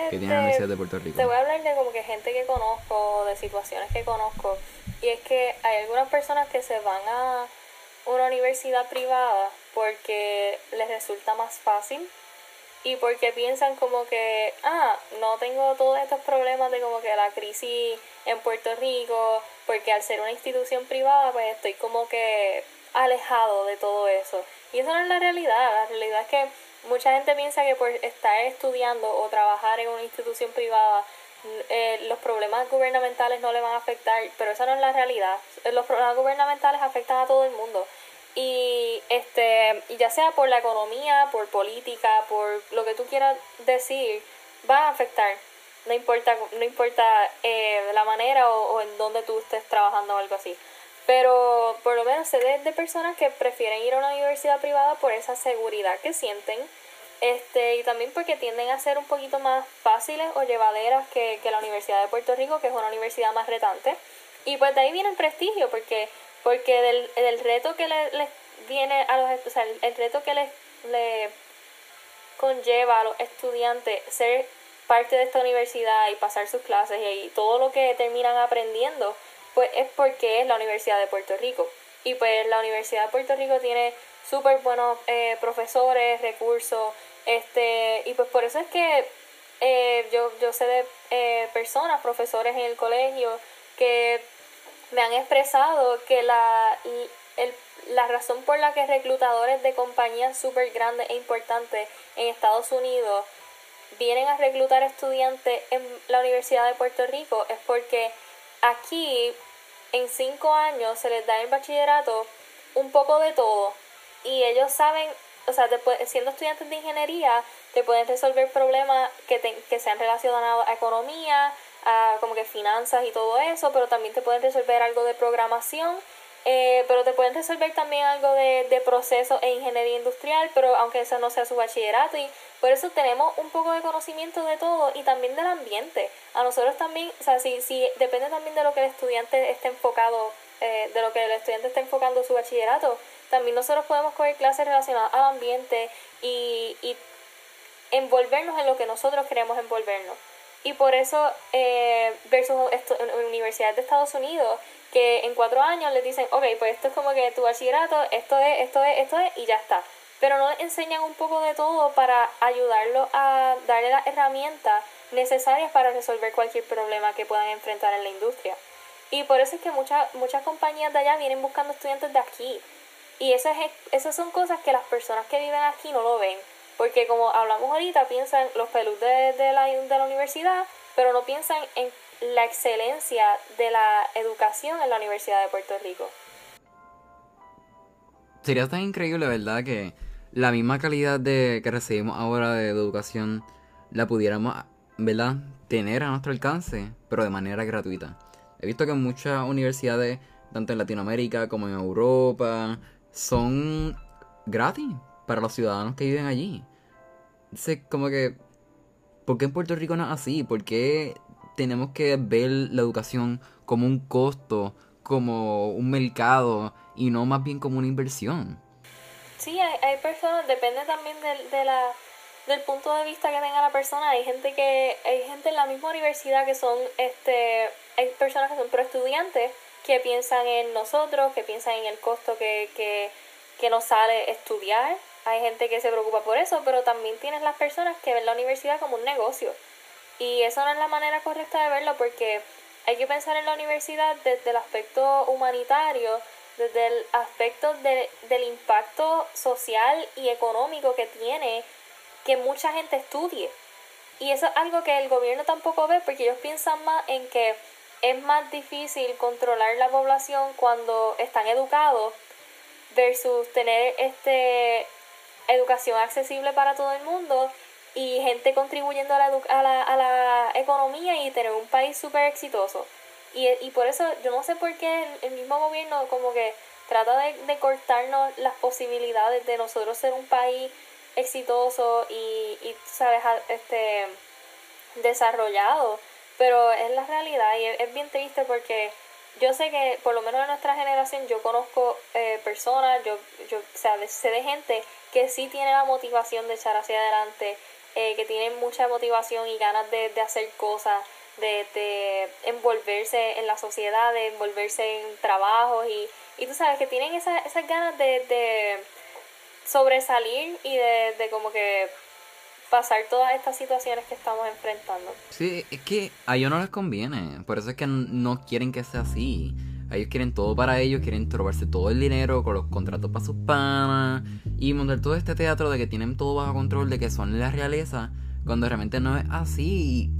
que tiene la Universidad de Puerto Rico. Te voy a hablar de como que gente que conozco, de situaciones que conozco, y es que hay algunas personas que se van a una universidad privada porque les resulta más fácil y porque piensan como que, ah, no tengo todos estos problemas de como que la crisis en Puerto Rico, porque al ser una institución privada, pues estoy como que alejado de todo eso. Y eso no es la realidad, la realidad es que mucha gente piensa que por estar estudiando o trabajar en una institución privada, eh, los problemas gubernamentales no le van a afectar, pero esa no es la realidad. Los problemas gubernamentales afectan a todo el mundo y este ya sea por la economía, por política, por lo que tú quieras decir, va a afectar. No importa, no importa eh, la manera o, en donde tú estés trabajando o algo así. Pero por lo menos sé de, personas que prefieren ir a una universidad privada por esa seguridad que sienten. Este, y también porque tienden a ser un poquito más fáciles o llevaderas que, que la Universidad de Puerto Rico, que es una universidad más retante. Y pues de ahí viene el prestigio, porque porque del, del reto que les le viene a los o sea, el, reto que les le conlleva a los estudiantes ser parte de esta universidad y pasar sus clases y, todo lo que terminan aprendiendo, pues es porque es la Universidad de Puerto Rico. Y pues la Universidad de Puerto Rico tiene súper buenos eh, profesores, recursos, este, y pues por eso es que eh, yo, yo sé de eh, personas, profesores en el colegio, que me han expresado que la, el, la razón por la que reclutadores de compañías súper grandes e importantes en Estados Unidos vienen a reclutar estudiantes en la Universidad de Puerto Rico es porque aquí en cinco años se les da en bachillerato un poco de todo. Y ellos saben, o sea, siendo estudiantes de ingeniería, te pueden resolver problemas que, te, que sean relacionados a economía, a como que finanzas y todo eso, pero también te pueden resolver algo de programación, eh, pero te pueden resolver también algo de, de proceso e ingeniería industrial, pero aunque eso no sea su bachillerato y por eso tenemos un poco de conocimiento de todo y también del ambiente. A nosotros también, o sea, si, si depende también de lo que el estudiante esté enfocado, eh, de lo que el estudiante esté enfocando su bachillerato, también nosotros podemos coger clases relacionadas al ambiente y, y envolvernos en lo que nosotros queremos envolvernos. Y por eso, eh, versus esto, universidades de Estados Unidos, que en cuatro años les dicen, ok, pues esto es como que tu bachillerato, esto es, esto es, esto es, y ya está. Pero no les enseñan un poco de todo para ayudarlo a darle las herramientas necesarias para resolver cualquier problema que puedan enfrentar en la industria. Y por eso es que muchas, muchas compañías de allá vienen buscando estudiantes de aquí. Y esas, esas son cosas que las personas que viven aquí no lo ven. Porque como hablamos ahorita, piensan los pelus de, la, de la universidad, pero no piensan en la excelencia de la educación en la Universidad de Puerto Rico. Sería tan increíble, ¿verdad? Que la misma calidad de que recibimos ahora de educación la pudiéramos, ¿verdad? Tener a nuestro alcance, pero de manera gratuita. He visto que muchas universidades, tanto en Latinoamérica como en Europa, son gratis para los ciudadanos que viven allí. Entonces, como que, ¿por qué en Puerto Rico no es así? ¿Por qué tenemos que ver la educación como un costo, como un mercado y no más bien como una inversión? Sí, hay, personas, depende también de, la, del punto de vista que tenga la persona. Hay gente que, hay gente en la misma universidad que son, este, hay personas que son pro estudiantes que piensan en nosotros, que piensan en el costo que, que, que nos sale estudiar hay gente que se preocupa por eso, pero también tienes las personas que ven la universidad como un negocio. Y eso no es la manera correcta de verlo porque hay que pensar en la universidad desde el aspecto humanitario, desde el aspecto del impacto social y económico que tiene que mucha gente estudie. Y eso es algo que el gobierno tampoco ve porque ellos piensan más en que es más difícil controlar la población cuando están educados versus tener este educación accesible para todo el mundo y gente contribuyendo a la, a la, a la economía y tener un país súper exitoso. Y, y, por eso yo no sé por qué el, mismo gobierno como que trata de, de, cortarnos las posibilidades de nosotros ser un país exitoso y, y sabes, este, desarrollado. Pero es la realidad y es, bien triste porque yo sé que por lo menos en nuestra generación yo conozco eh, personas, yo, yo o sea, sé de gente que sí tiene la motivación de echar hacia adelante, eh, que tienen mucha motivación y ganas de, de hacer cosas, de, de, envolverse en la sociedad, de envolverse en trabajos y, y tú sabes que tienen esa, esas ganas de, de sobresalir y de, de como que pasar todas estas situaciones que estamos enfrentando. Sí, es que a ellos no les conviene, por eso es que no quieren que sea así. Ellos quieren todo para ellos, quieren robarse todo el dinero con los contratos para sus panas y montar todo este teatro de que tienen todo bajo control, de que son la realeza, cuando realmente no es así.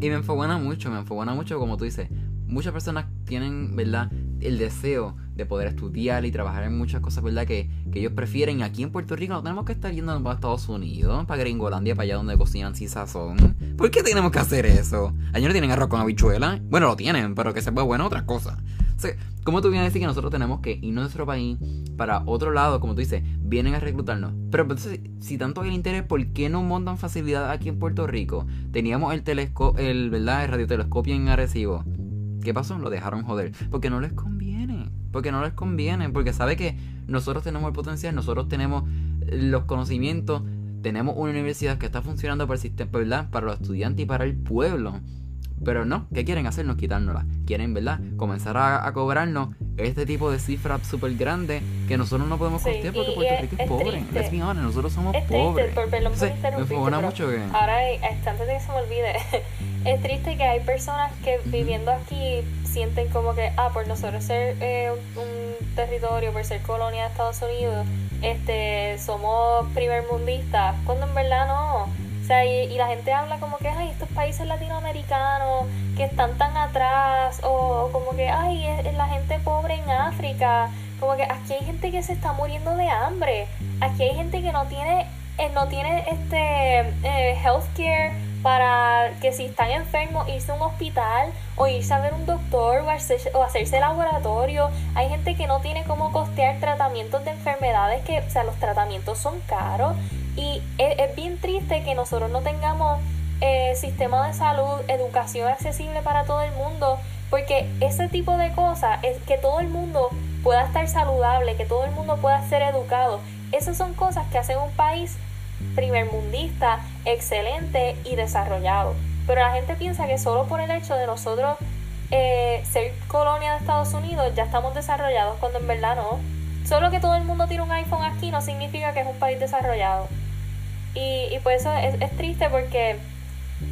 Y, me enfogona mucho, me enfogona mucho, como tú dices. Muchas personas tienen, ¿verdad?, el deseo de poder estudiar y trabajar en muchas cosas, ¿verdad? Que, que ellos prefieren. Aquí en Puerto Rico no tenemos que estar yendo para Estados Unidos, para Gringolandia, para allá donde cocinan sin sazón. ¿Por qué tenemos que hacer eso? Allí no tienen arroz con habichuela. Bueno, lo tienen, pero que sepa bueno otra cosa. O ¿cómo tú vienes a decir que nosotros tenemos que ir a nuestro país para otro lado, como tú dices, vienen a reclutarnos? Pero entonces, si tanto hay interés, ¿por qué no montan facilidad aquí en Puerto Rico? Teníamos el telescopio, el, ¿verdad? El radiotelescopio en Arecibo. ¿Qué pasó? Lo dejaron joder. Porque no les conviene. Porque no les conviene. Porque sabe que nosotros tenemos el potencial, nosotros tenemos los conocimientos, tenemos una universidad que está funcionando para el sistema, ¿verdad? Para los estudiantes y para el pueblo. Pero no, ¿qué quieren hacernos? Quitárnosla. Quieren, ¿verdad? Comenzar a, cobrarnos este tipo de cifras súper grandes que nosotros no podemos costear porque Puerto Rico es, pobre. Let's be honest, nosotros somos pobres. me mucho que... Ahora, antes de que se me olvide, es triste que hay personas que viviendo aquí sienten como que, ah, por nosotros ser eh, un, territorio, por ser colonia de Estados Unidos, este somos primer mundistas, cuando en verdad no o sea, y, la gente habla como que, ay, estos países latinoamericanos que están tan atrás, o, como que, ay, es, la gente pobre en África, como que aquí hay gente que se está muriendo de hambre, aquí hay gente que no tiene, eh, no tiene este eh, healthcare para que si están enfermos irse a un hospital o irse a ver un doctor o, o hacerse laboratorio. Hay gente que no tiene cómo costear tratamientos de enfermedades que, o sea, los tratamientos son caros y es, bien triste que nosotros no tengamos eh, sistema de salud, educación accesible para todo el mundo, porque ese tipo de cosas que todo el mundo pueda estar saludable, que todo el mundo pueda ser educado. Esas son cosas que hacen un país primermundista, excelente y desarrollado. Pero la gente piensa que solo por el hecho de nosotros eh, ser colonia de Estados Unidos ya estamos desarrollados, cuando en verdad no. Solo que todo el mundo tiene un iPhone aquí no significa que es un país desarrollado. Y, y por eso es, es triste porque,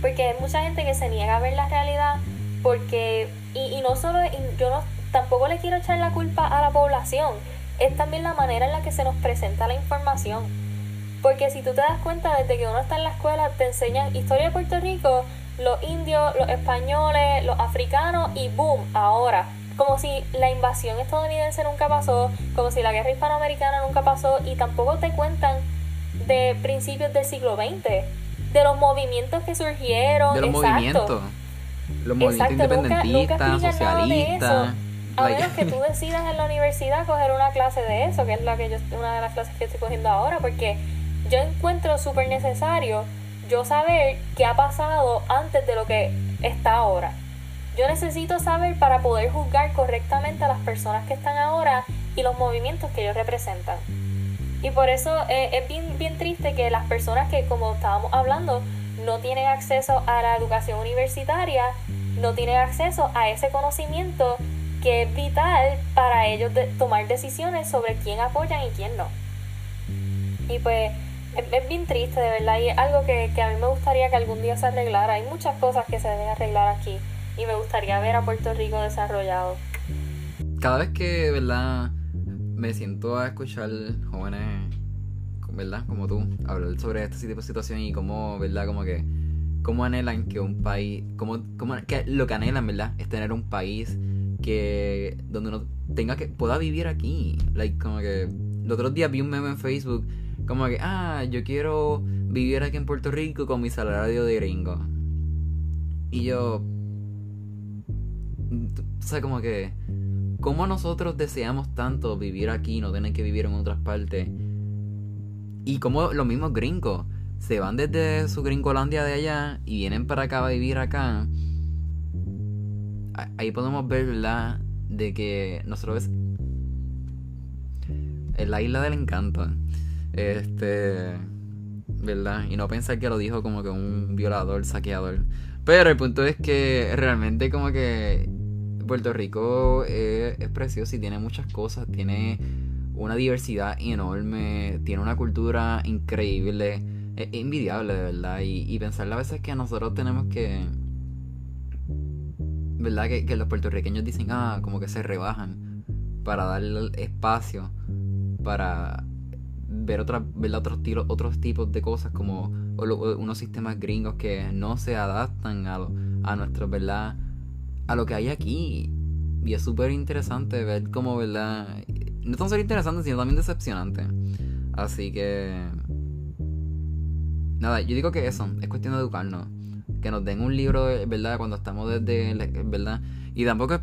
porque hay mucha gente que se niega a ver la realidad porque, y, y no solo, yo no, tampoco le quiero echar la culpa a la población, es también la manera en la que se nos presenta la información. Porque si tú te das cuenta, desde que uno está en la escuela, te enseñan historia de Puerto Rico, los indios, los españoles, los africanos y boom, ahora. Como si la invasión estadounidense nunca pasó, como si la guerra hispanoamericana nunca pasó y tampoco te cuentan de principios del siglo XX, de los movimientos que surgieron. De los exacto. movimientos. Los movimientos Exacto, nunca- nunca independentistas, de eso. socialistas. A menos que tú decidas en la universidad coger una clase de eso, que es la que yo, una de las clases que estoy cogiendo ahora, porque yo encuentro súper necesario yo saber qué ha pasado antes de lo que está ahora. Yo necesito saber para poder juzgar correctamente a las personas que están ahora y los movimientos que ellos representan. Y por eso eh, es bien, bien triste que las personas que, como estábamos hablando, no tienen acceso a la educación universitaria, no tienen acceso a ese conocimiento que es vital para ellos tomar decisiones sobre quién apoyan y quién no. Y pues es, es bien triste, de verdad, y es algo que, que a mí me gustaría que algún día se arreglara. Hay muchas cosas que se deben arreglar aquí y me gustaría ver a Puerto Rico desarrollado. cada vez que, ¿verdad? Me siento a escuchar jóvenes, ¿verdad? Como tú, hablar sobre este tipo de situación y cómo, ¿verdad? Como que, cómo anhelan que un país, cómo, cómo- que lo que anhelan, ¿verdad? Es tener un país que, donde uno tenga que, pueda vivir aquí. Like, como que, los otros días vi un meme en Facebook, como que, ah, yo quiero vivir aquí en Puerto Rico con mi salario de gringo. Y yo, o sea, como que, ¿cómo nosotros deseamos tanto vivir aquí, no tener que vivir en otras partes? Y como los mismos gringos se van desde su gringolandia de allá y vienen para acá a vivir acá. Ahí podemos ver, ¿verdad? De que nosotros es la isla del encanto. Este. ¿Verdad? Y no pensar que lo dijo como que un violador, saqueador. Pero el punto es que realmente como que Puerto Rico es, es precioso y tiene muchas cosas. Tiene una diversidad enorme, tiene una cultura increíble. Es envidiable, de verdad. Y, pensar a veces que nosotros tenemos que... ¿Verdad? Que, los puertorriqueños dicen, ah, como que se rebajan para darle espacio para ver otra, ver otros tiros, otros tipos de cosas como unos sistemas gringos que no se adaptan a, a nuestro, ¿verdad? A lo que hay aquí. Y es súper interesante ver cómo, ¿verdad? No tan solo interesante, sino también decepcionante. Así que... Nada, yo digo que eso, es cuestión de educarnos. Que nos den un libro, ¿verdad? Cuando estamos desde, ¿verdad? Y tampoco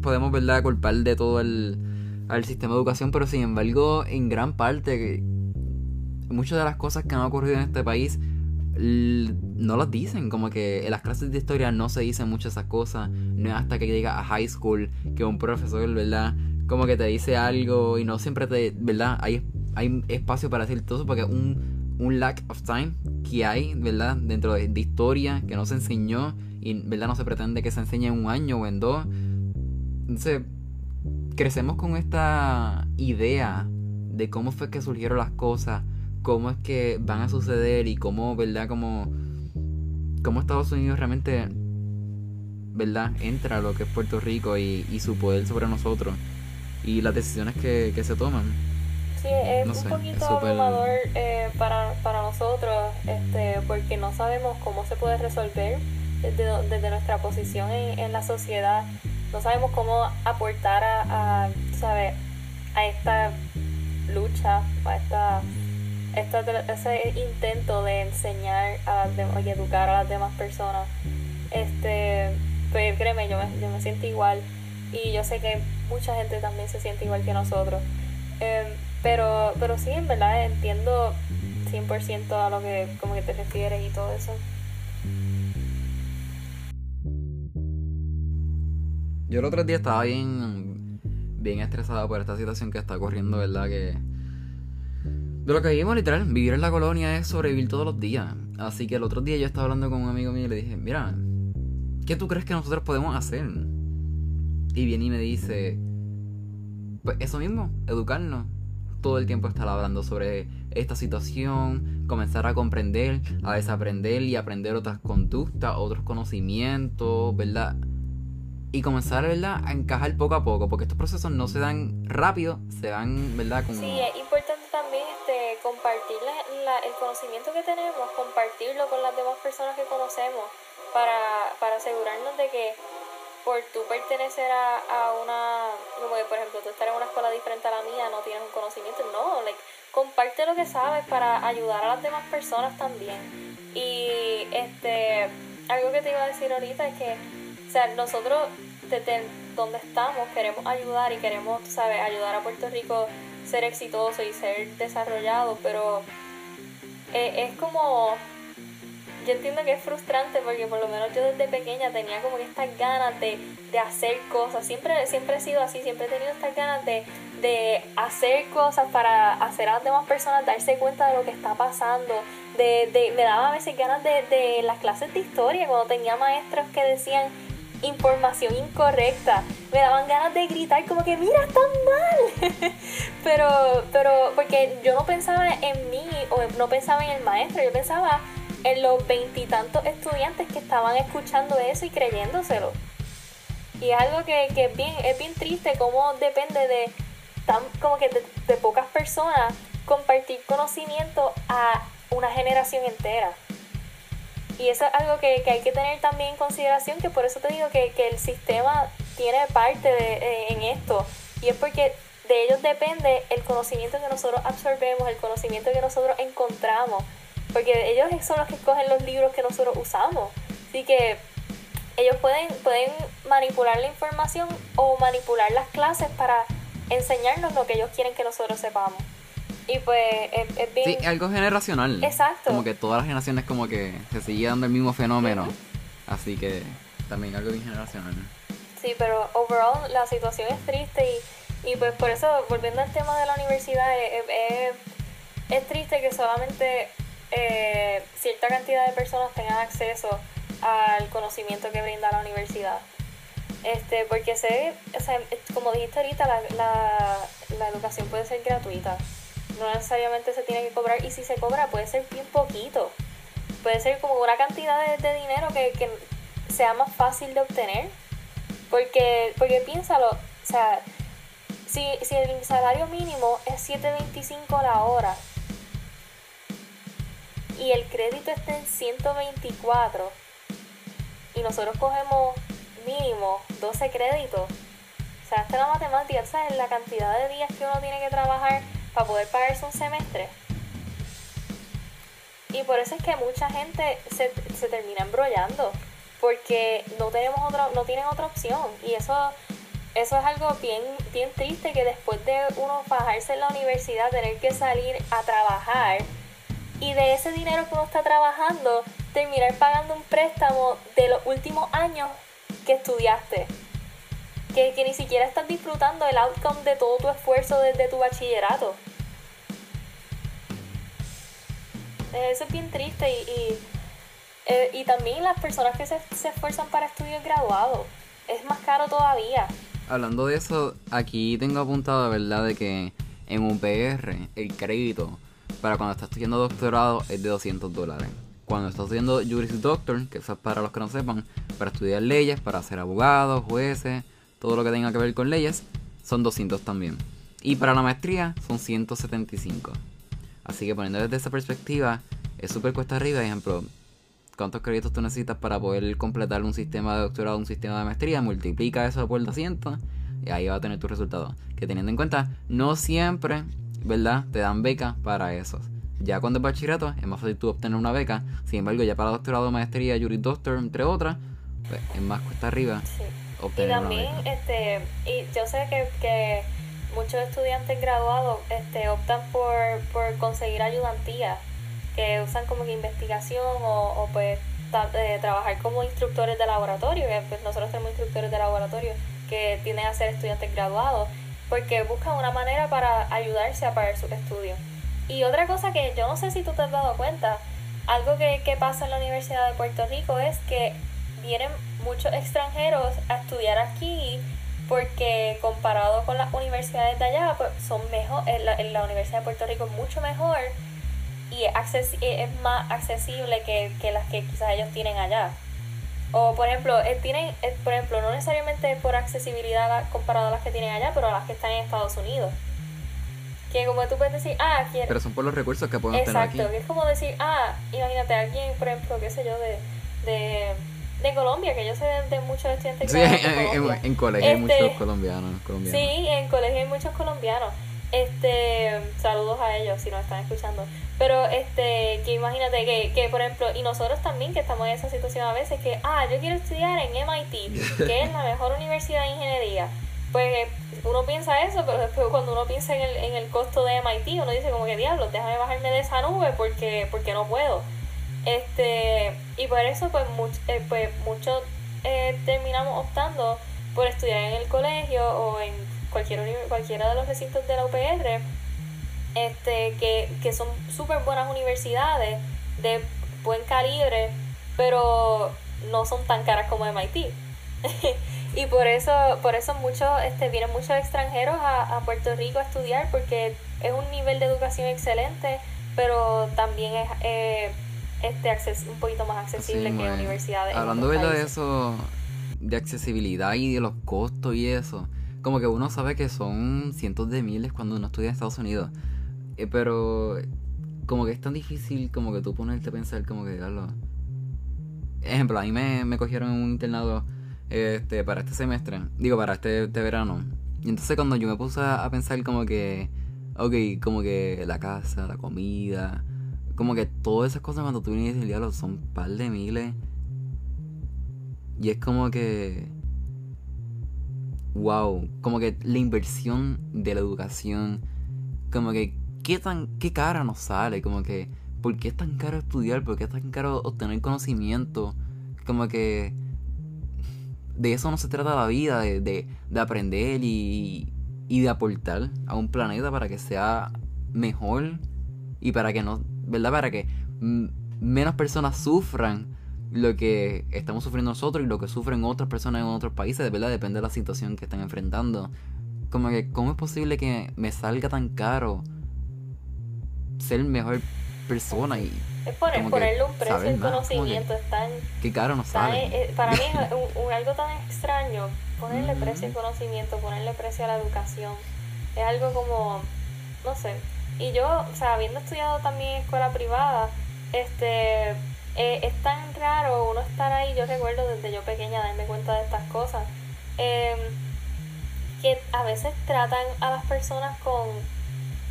podemos, ¿verdad? Culpar de todo el, al sistema de educación, pero sin embargo, en gran parte, muchas de las cosas que han ocurrido en este país no las dicen, como que en las clases de historia no se dicen muchas esas cosas, no es hasta que llega a high school que un profesor, ¿verdad? Como que te dice algo y no siempre te, ¿verdad? Hay, hay espacio para decir todo eso porque un, un lack of time que hay, ¿verdad? Dentro de, de historia que no se enseñó y, ¿verdad? No se pretende que se enseñe en un año o en dos. Entonces, crecemos con esta idea de cómo fue que surgieron las cosas, cómo es que van a suceder y cómo, ¿verdad? Como, cómo Estados Unidos realmente, ¿verdad? Entra a lo que es Puerto Rico y, y su poder sobre nosotros y las decisiones que, que se toman. Sí, es No un sé, poquito es súper- abrumador eh, para, para nosotros, este, porque no sabemos cómo se puede resolver desde, desde nuestra posición en, en la sociedad. No sabemos cómo aportar a, a, ¿sabe? a esta lucha, a esta, esta, ese intento de enseñar a dem- y educar a las demás personas. Este, pues créeme, yo me, yo me siento igual y yo sé que mucha gente también se siente igual que nosotros. Em, pero, pero sí, en verdad entiendo 100% a lo que como que te refieres y todo eso. Yo el otro día estaba bien bien estresado por esta situación que está ocurriendo, ¿verdad? Que de lo que vivimos literal, vivir en la colonia es sobrevivir todos los días. Así que el otro día yo estaba hablando con un amigo mío y le dije, mira, ¿qué tú crees que nosotros podemos hacer? Y viene y me dice, pues eso mismo, educarnos. Todo el tiempo estar hablando sobre esta situación, comenzar a comprender, a desaprender y aprender otras conductas, otros conocimientos, ¿verdad? Y comenzar, ¿verdad? A encajar poco a poco, porque estos procesos no se dan rápido, se dan, ¿verdad? Como... Sí, es importante también este, compartir el conocimiento que tenemos, compartirlo con las demás personas que conocemos, para, para asegurarnos de que por tú pertenecer a, a una, como por ejemplo tú estar en una escuela diferente a la mía, no tienes un conocimiento, no, like, comparte lo que sabes para ayudar a las demás personas también. Y este, algo que te iba a decir ahorita es que, o sea, nosotros desde donde estamos queremos ayudar y queremos, sabes, ayudar a Puerto Rico ser exitoso y ser desarrollado, pero eh, es como yo entiendo que es frustrante porque por lo menos yo desde pequeña tenía como estas ganas de, hacer cosas. Siempre, siempre he sido así, siempre he tenido estas ganas de, hacer cosas para hacer a las demás personas darse cuenta de lo que está pasando. De, de, me daba a veces ganas de, de las clases de historia cuando tenía maestros que decían información incorrecta. Me daban ganas de gritar como que mira, están mal. pero, pero, porque yo no pensaba en mí o no pensaba en el maestro, yo pensaba en los veintitantos estudiantes que estaban escuchando eso y creyéndoselo. Y es algo que, es, bien, es bien triste como depende de tan como que de, pocas personas compartir conocimiento a una generación entera. Y eso es algo que, hay que tener también en consideración, que por eso te digo que, el sistema tiene parte de, eh, en esto. Y es porque de ellos depende el conocimiento que nosotros absorbemos, el conocimiento que nosotros encontramos porque ellos son los que escogen los libros que nosotros usamos. Así que ellos pueden, pueden manipular la información o manipular las clases para enseñarnos lo que ellos quieren que nosotros sepamos. Y pues es, bien... Sí, algo generacional. Exacto. Como que todas las generaciones como que se sigue dando el mismo fenómeno. Así que también algo bien generacional. Sí, pero overall la situación es triste y, y pues por eso, volviendo al tema de la universidad, es, es triste que solamente eh, cierta cantidad de personas tengan acceso al conocimiento que brinda la universidad. Este, porque sé, o sea, como dijiste ahorita, la, la, la, educación puede ser gratuita. No necesariamente se tiene que cobrar. Y si se cobra, puede ser bien poquito. Puede ser como una cantidad de, dinero que, que, sea más fácil de obtener. Porque, porque piénsalo, o sea, si, si el salario mínimo es 7.25 la hora y el crédito está en 124 y nosotros cogemos mínimo 12 créditos, o sea, hasta la matemática, ¿sabes? La cantidad de días que uno tiene que trabajar para poder pagarse un semestre. Y por eso es que mucha gente se, se termina embrollando, porque no tenemos otro, no tienen otra opción. Y eso, eso es algo bien, bien triste que después de uno bajarse en la universidad, tener que salir a trabajar y de ese dinero que uno está trabajando, terminar pagando un préstamo de los últimos años que estudiaste. Que, ni siquiera estás disfrutando el outcome de todo tu esfuerzo desde tu bachillerato. Eh, eso es bien triste y, y, eh, también las personas que se, se esfuerzan para estudios graduados. Es más caro todavía. Hablando de eso, aquí tengo apuntado, ¿verdad? De que en un PR el crédito para cuando estás estudiando doctorado es de 200 dólares. Cuando estás estudiando Juris Doctor, que eso es para los que no sepan, para estudiar leyes, para ser abogado, jueces, todo lo que tenga que ver con leyes, son 200 también. Y para la maestría son 175. Así que poniendo desde esa perspectiva, es súper cuesta arriba. Ejemplo, cuántos créditos tú necesitas para poder completar un sistema de doctorado, un sistema de maestría, multiplica eso por 200 y ahí va a tener tu resultado. Que teniendo en cuenta, no siempre ¿verdad? Te dan becas para esos. Ya cuando es bachillerato es más fácil tú obtener una beca. Sin embargo, ya para doctorado, maestría, jury doctor, entre otras, pues es más cuesta arriba y también, este, y yo sé que, que muchos estudiantes graduados este, optan por, por conseguir ayudantía, que usan como que investigación o, o pues eh, trabajar como instructores de laboratorio. Pues nosotros tenemos instructores de laboratorio que tienen a ser estudiantes graduados porque buscan una manera para ayudarse a pagar sus estudios. Y otra cosa que yo no sé si tú te has dado cuenta, algo que, que pasa en la Universidad de Puerto Rico es que vienen muchos extranjeros a estudiar aquí porque comparado con las universidades de allá, pues son mejor, en la, la Universidad de Puerto Rico es mucho mejor y es, es más accesible que, que, las que quizás ellos tienen allá. O por ejemplo, eh, tienen, eh, por ejemplo, no necesariamente por accesibilidad comparado a las que tienen allá, pero a las que están en Estados Unidos. Que como tú puedes decir, ah, quién... Pero son por los recursos que podemos tener aquí. Exacto, que es como decir, ah, imagínate alguien, por ejemplo, qué sé yo, de, de de Colombia, que yo sé de, muchos estudiantes sí, en, en, colegio hay muchos este, colombianos, colombianos. Sí, en colegio hay muchos colombianos. Este, saludos a ellos si nos están escuchando. Pero este, que imagínate que, que, por ejemplo, y nosotros también que estamos en esa situación a veces que, ah, yo quiero estudiar en MIT, que es la mejor universidad de ingeniería. Pues uno piensa eso, pero después cuando uno piensa en el, en el costo de MIT, uno dice como que diablo, déjame bajarme de esa nube porque, porque no puedo. Este, y por eso pues, eh, pues muchos eh, terminamos optando por estudiar en el colegio o en cualquier cualquiera de los recintos de la UPR, este, que, que son súper buenas universidades de buen calibre, pero no son tan caras como MIT. y por eso, por eso muchos, este, vienen muchos extranjeros a, a Puerto Rico a estudiar porque es un nivel de educación excelente, pero también es eh, este acces un poquito más accesible que universidades. Hablando de eso, de accesibilidad y de los costos y eso, como que uno sabe que son cientos de miles cuando uno estudia en Estados Unidos, eh, pero como que es tan difícil como que tú ponerte a pensar como que, Carlos, ejemplo, a mí me, me cogieron en un internado este, para este semestre, digo, para este, este verano, y entonces cuando yo me puse a pensar como que, ok, como que la casa, la comida, como que todas esas cosas cuando tú vienes el diablo son un par de miles. Y es como que. Wow. Como que la inversión de la educación. Como que. ¿Qué tan. qué cara nos sale? Como que. ¿Por qué es tan caro estudiar? ¿Por qué es tan caro obtener conocimiento? Como que. De eso no se trata la vida, de, de, de aprender y, y de aportar a un planeta para que sea mejor y para que no ¿verdad? Para que menos personas sufran lo que estamos sufriendo nosotros y lo que sufren otras personas en otros países, de verdad depende de la situación que están enfrentando. Como que, ¿cómo es posible que me salga tan caro ser mejor persona y es poner, ponerle un precio al conocimiento, es tan... Qué caro nos sale. Para mí es algo tan extraño ponerle precio al conocimiento, ponerle precio a la educación. Es algo como, no sé, y yo, o sea, habiendo estudiado también en escuela privada, este, eh, es tan raro uno estar ahí, yo recuerdo desde yo pequeña darme cuenta de estas cosas, em, que a veces tratan a las personas con,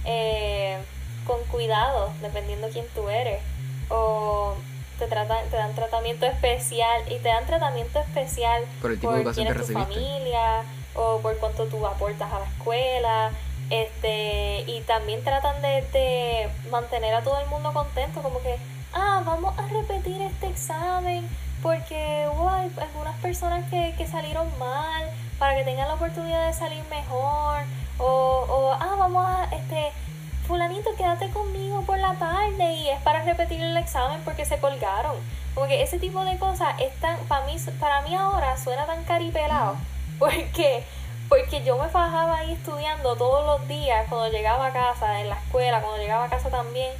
eh, con cuidado, dependiendo quién tú eres, o te tratan, te dan tratamiento especial, y te dan tratamiento especial por, el tipo de quién es tu familia, o por cuánto tú aportas a la escuela, este y también tratan de, de, mantener a todo el mundo contento como que ah vamos a repetir este examen porque hubo algunas personas que, que salieron mal para que tengan la oportunidad de salir mejor o, o ah vamos a este fulanito quédate conmigo por la tarde y es para repetir el examen porque se colgaron como que ese tipo de cosas están para mí para mí ahora suena tan caripelado porque porque yo me fajaba ahí estudiando todos los días cuando llegaba a casa, en la escuela, cuando llegaba a casa también,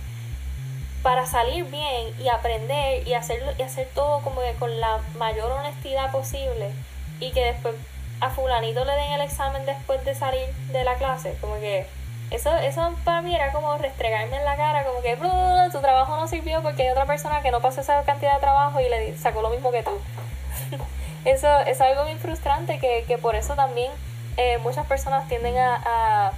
para salir bien y aprender y hacerlo y hacer todo como que con la mayor honestidad posible y que después a fulanito le den el examen después de salir de la clase, como que eso, eso para mí era como restregarme en la cara, como que tu trabajo no sirvió porque hay otra persona que no pasó esa cantidad de trabajo y le sacó lo mismo que tú. eso, es algo muy frustrante que, que por eso también eh, muchas personas tienden a,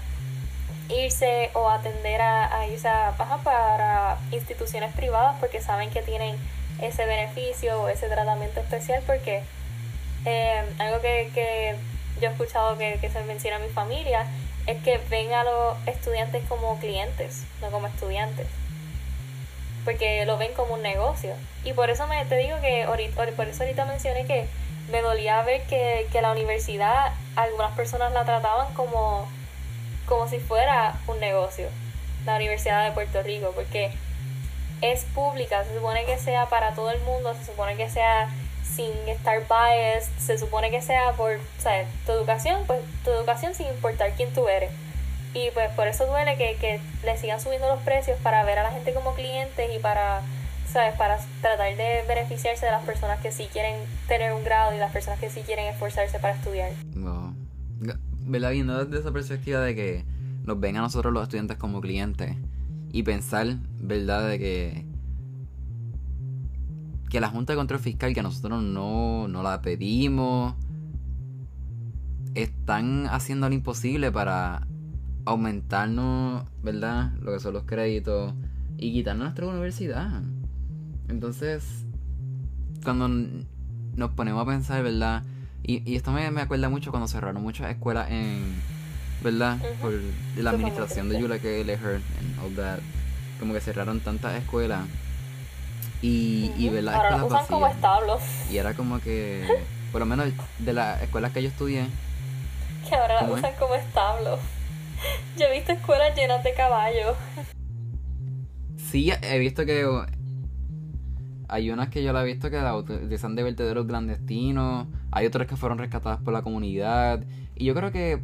irse o atender a, irse a, para instituciones privadas porque saben que tienen ese beneficio o ese tratamiento especial porque eh, algo que, yo he escuchado que, se menciona a mi familia es que ven a los estudiantes como clientes, no como estudiantes. Porque lo ven como un negocio. Y por eso me, te digo que ahorita, por eso ahorita mencioné que me dolía ver que, que la universidad algunas personas la trataban como, como si fuera un negocio, la Universidad de Puerto Rico, porque es pública, se supone que sea para todo el mundo, se supone que sea sin estar biased, se supone que sea por, ¿sabes? Tu educación, pues tu educación sin importar quién tú eres. Y pues por eso duele que, que le sigan subiendo los precios para ver a la gente como clientes y para, ¿sabes? Para tratar de beneficiarse de las personas que sí quieren tener un grado y las personas que sí quieren esforzarse para estudiar. No. ¿Verdad? Viendo desde esa perspectiva de que nos ven a nosotros los estudiantes como clientes y pensar, ¿verdad? De que que la Junta de Control Fiscal, que nosotros no, no la pedimos, están haciendo lo imposible para aumentarnos, ¿verdad? Lo que son los créditos y quitarnos nuestra universidad. Entonces, cuando nos ponemos a pensar, ¿verdad? Y, y esto me, me acuerda mucho cuando cerraron muchas escuelas en, ¿verdad? Por la administración de Yula K. Leher and all that. Como que cerraron tantas escuelas y, y ver las Ahora lo usan como establos. Y era como que, por lo menos de las escuelas que yo estudié. Que ahora las usan como establos. Yo he visto escuelas llenas de caballos. Sí, he visto que hay unas que yo la he visto que la utilizan de vertederos clandestinos. Hay otras que fueron rescatadas por la comunidad. Y yo creo que,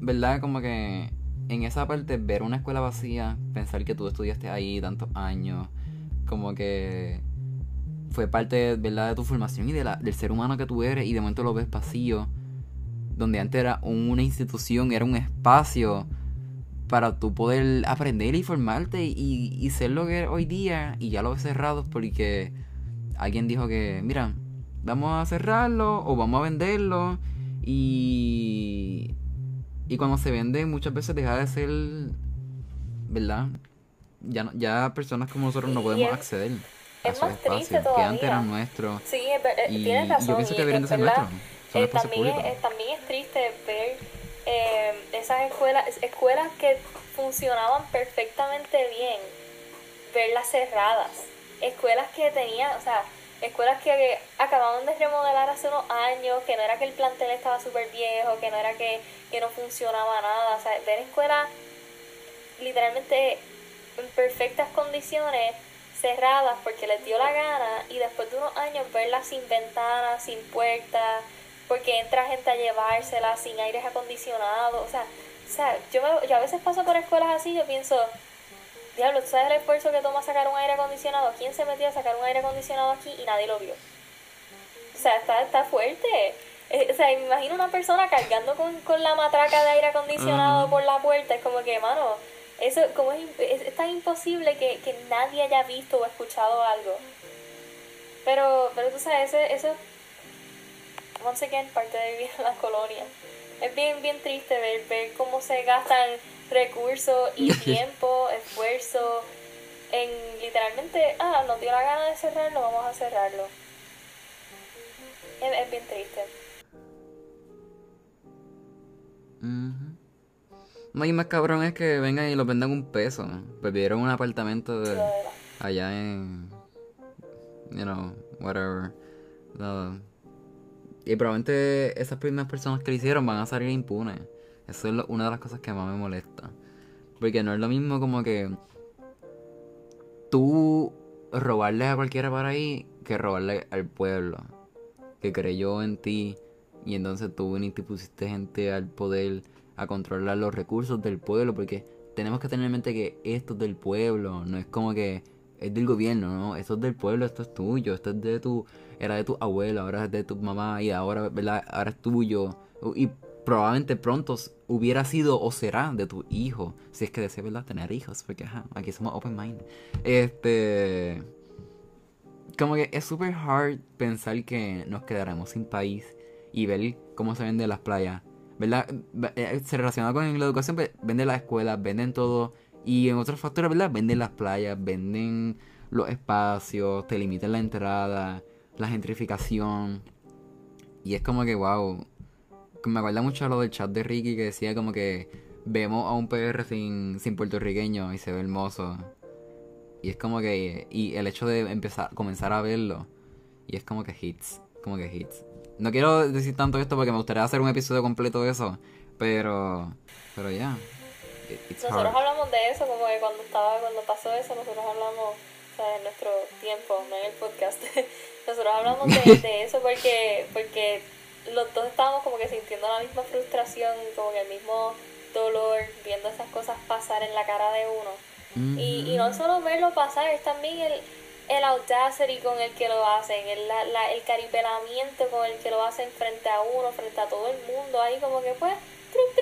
¿verdad? Como que en esa parte, ver una escuela vacía, pensar que tú estudiaste ahí tantos años, como que fue parte ¿verdad? de tu formación y de la, del ser humano que tú eres y de momento lo ves vacío, donde antes era una institución, era un espacio para tú poder aprender y formarte y, y ser lo que eres hoy día y ya lo ves cerrado porque alguien dijo que, mira, vamos a cerrarlo o vamos a venderlo y, y cuando se vende muchas veces deja de ser, ¿verdad? ya, ya personas como nosotros no podemos acceder a esos espacios que antes eran nuestros. Sí, es, y, tienes razón. yo pienso que deberían de ser nuestros. Eh, también, es, también es triste ver eh, esas escuelas, escuelas que funcionaban perfectamente bien, verlas cerradas. Escuelas que tenían, o sea, escuelas que acababan de remodelar hace unos años, que no era que el plantel estaba súper viejo, que no era que, que no funcionaba nada. O sea, ver escuelas literalmente en perfectas condiciones, cerradas porque les dio la gana y después de unos años verlas sin ventanas, sin puertas, porque entra gente a llevárselas sin aires acondicionados, o sea, o sea yo, yo a veces paso por escuelas así, yo pienso, diablo, ¿tú sabes el esfuerzo que toma sacar un aire acondicionado? ¿Quién se metió a sacar un aire acondicionado aquí y nadie lo vio? O sea, está, está fuerte. Eh, o sea, me imagino una persona cargando con, con la matraca de aire acondicionado por la puerta, es como que, mano, eso, como es, es, tan imposible que, que, nadie haya visto o escuchado algo. Pero, pero tú sabes, eso, eso once again, parte de la colonia. Es bien, bien triste ver, ver cómo se gastan recursos y tiempo, esfuerzo en literalmente, ah, nos dio la gana de cerrarlo, vamos a cerrarlo. Es, es bien triste. y más cabrón es que vengan y lo vendan un peso. Pues vieron un apartamento de allá en. You know, whatever. Y probablemente esas primeras personas que lo hicieron van a salir impunes. Eso es una de las cosas que más me molesta. Porque no es lo mismo como que. Tú robarle a cualquiera para ahí que robarle al pueblo. Que creyó en ti. Y entonces tú viniste y pusiste gente al poder a controlar los recursos del pueblo, porque tenemos que tener en mente que esto es del pueblo, no es como que es del gobierno, ¿no? Esto es del pueblo, esto es tuyo, esto es de tu, era de tu abuelo, ahora es de tu mamá y ahora, ¿verdad? Ahora es tuyo. Y probablemente pronto hubiera sido o será de tu hijo, si es que deseas, ¿verdad? Tener hijos, porque ajá, aquí somos open mind. Este... Como que es super hard pensar que nos quedaremos sin país y ver cómo se venden las playas ¿verdad? Eh, se relaciona con la educación, pues, venden las escuelas, venden todo. Y en otros factores, ¿verdad? Venden las playas, venden los espacios, te limitan la entrada, la gentrificación. Y es como que, wow. Me acuerda mucho lo del chat de Ricky que decía como que vemos a un PR sin, sin puertorriqueño y se ve hermoso. Y es como que. Y el hecho de empezar, comenzar a verlo. Y es como que hits. Como que hits. No quiero decir tanto esto porque me gustaría hacer un episodio completo de eso. Pero. Pero ya. Nosotros hablamos de eso, como que cuando estaba, cuando pasó eso, nosotros hablamos, o sea, en nuestro tiempo, no en el podcast, nosotros hablamos de, de eso porque, porque los dos estábamos como que sintiendo la misma frustración, como que el mismo dolor, viendo esas cosas pasar en la cara de uno. y, y no solo verlo pasar, es también el, el audacity con el que lo hacen, el, la, el caripelamiento con el que lo hacen frente a uno, frente a todo el mundo, ahí como que pues,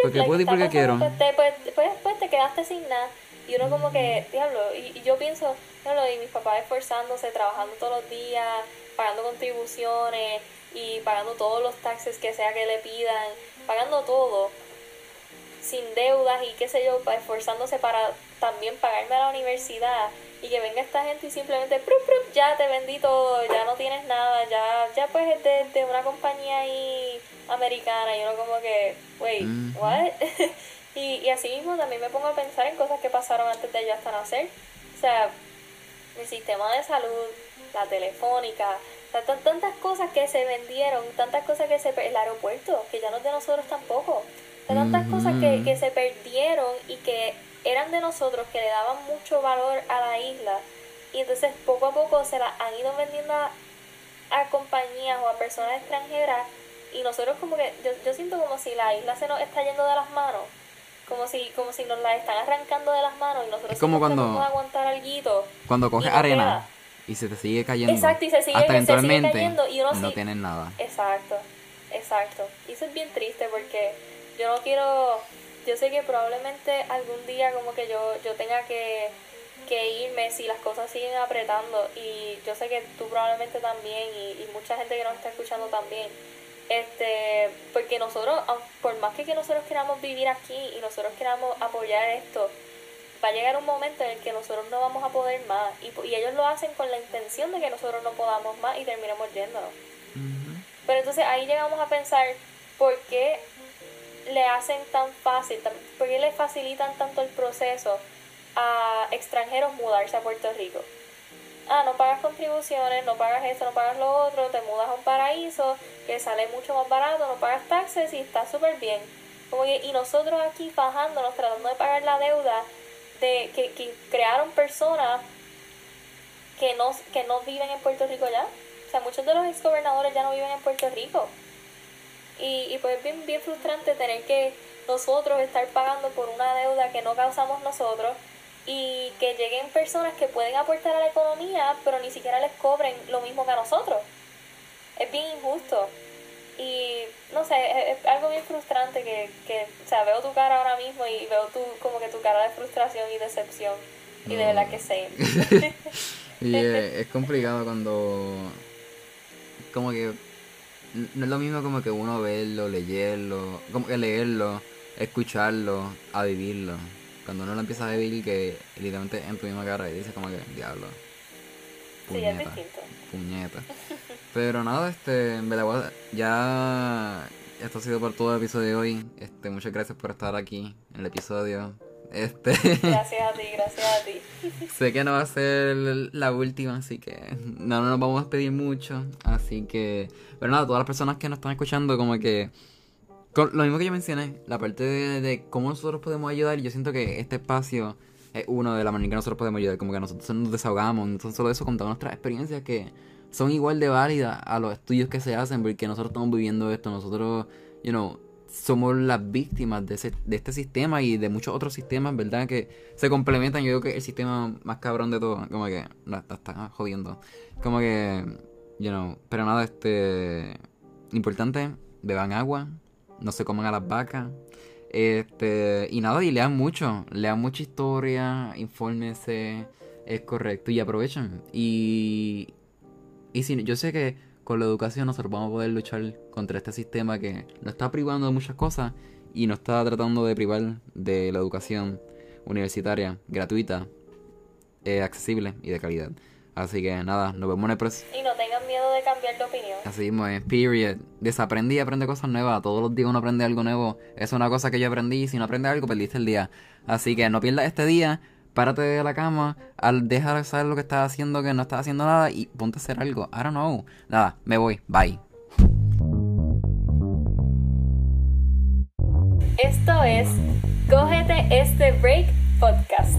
porque puedo y porque quiero. Pues, pues, pues, pues, te quedaste sin nada. Y uno como que, diablo, y, y yo pienso, diablo, y mis papás esforzándose, trabajando todos los días, pagando contribuciones y pagando todos los taxes que sea que le pidan, pagando todo sin deudas y qué sé yo, esforzándose para también pagarme a la universidad y que venga esta gente y simplemente ya te vendí todo, ya no tienes nada, ya ya pues es de, una compañía ahí americana y uno como que, wait, what? y, y así mismo también me pongo a pensar en cosas que pasaron antes de yo hasta nacer. O sea, el sistema de salud, la telefónica, tantas cosas que se vendieron, tantas cosas que se... el aeropuerto, que ya no es de nosotros tampoco tantas cosas que, que se perdieron y que eran de nosotros, que le daban mucho valor a la isla. Y entonces poco a poco se las han ido vendiendo a, compañías o a personas extranjeras. Y nosotros como que, yo, yo siento como si la isla se nos está yendo de las manos. Como si, como si nos la están arrancando de las manos y nosotros es como cuando, aguantar algo. Cuando coges arena y se te sigue cayendo. Exacto, y se sigue, hasta eventualmente cayendo y uno no tienen nada. Exacto, exacto. Y eso es bien triste porque yo no quiero, yo sé que probablemente algún día como que yo, yo tenga que, irme si las cosas siguen apretando. Y yo sé que tú probablemente también y, mucha gente que nos está escuchando también. Este porque nosotros por más que, que nosotros queramos vivir aquí y nosotros queramos apoyar esto va a llegar un momento en el que nosotros no vamos a poder más. Y, y ellos lo hacen con la intención de que nosotros no podamos más y terminemos yéndonos. Pero entonces ahí llegamos a pensar por qué le hacen tan fácil, por qué le facilitan tanto el proceso a extranjeros mudarse a Puerto Rico? Ah, no pagas contribuciones, no pagas esto, no pagas lo otro, te mudas a un paraíso que sale mucho más barato, no pagas taxes y está súper bien. Como y nosotros aquí bajándonos, tratando de pagar la deuda de que, que crearon personas que no, que no viven en Puerto Rico ya. O sea, muchos de los exgobernadores ya no viven en Puerto Rico. Y, y pues es bien, bien frustrante tener que nosotros estar pagando por una deuda que no causamos nosotros y que lleguen personas que pueden aportar a la economía, pero ni siquiera les cobren lo mismo que a nosotros. Es bien injusto. Y no sé, es, algo bien frustrante que, que, o sea, veo tu cara ahora mismo y veo tu, como que tu cara de frustración y decepción. Y de verdad que sé. y es complicado cuando, como que no es lo mismo como que uno verlo, leerlo, como que leerlo, escucharlo, a vivirlo. Cuando uno lo empieza a vivir, que literalmente en tu misma cara y dices como que, diablo. Puñeta. puñeta. Pero nada, este, en verdad, ya esto ha sido por todo el episodio de hoy. Este, muchas gracias por estar aquí en el episodio. Este. Gracias a ti, gracias a ti. sé que no va a ser la última, así que no, nos vamos a despedir mucho. Así que, pero nada, todas las personas que nos están escuchando, como que. lo mismo que yo mencioné, la parte de, cómo nosotros podemos ayudar, yo siento que este espacio es uno de la manera que nosotros podemos ayudar, como que nosotros nos desahogamos, entonces solo eso contamos nuestras experiencias que son igual de válidas a los estudios que se hacen, porque nosotros estamos viviendo esto, nosotros, you know, somos las víctimas de, ese, de este sistema y de muchos otros sistemas, ¿verdad? Que se complementan. Yo creo que el sistema más cabrón de todo, como que no, está, jodiendo. Como que, you pero nada, este. Importante, beban agua, no se coman a las vacas. Este, y nada, y lean mucho, lean mucha historia, infórmense, es correcto, y aprovechen. Y, y si, yo sé que con la educación nosotros vamos a poder luchar contra este sistema que nos está privando de muchas cosas y nos está tratando de privar de la educación universitaria gratuita, eh, accesible y de calidad. Así que nada, nos vemos en el próximo. Y no tengan miedo de cambiar de opinión. Así mismo es, period. Desaprendí y aprende cosas nuevas. Todos los días uno aprende algo nuevo. Es una cosa que yo aprendí y si no aprendes algo, perdiste el día. Así que no pierdas este día párate de la cama, al dejar de saber lo que estás haciendo, que no estás haciendo nada y ponte a hacer algo. I don't know. Nada, me voy. Bye. Esto es Cógete este break podcast.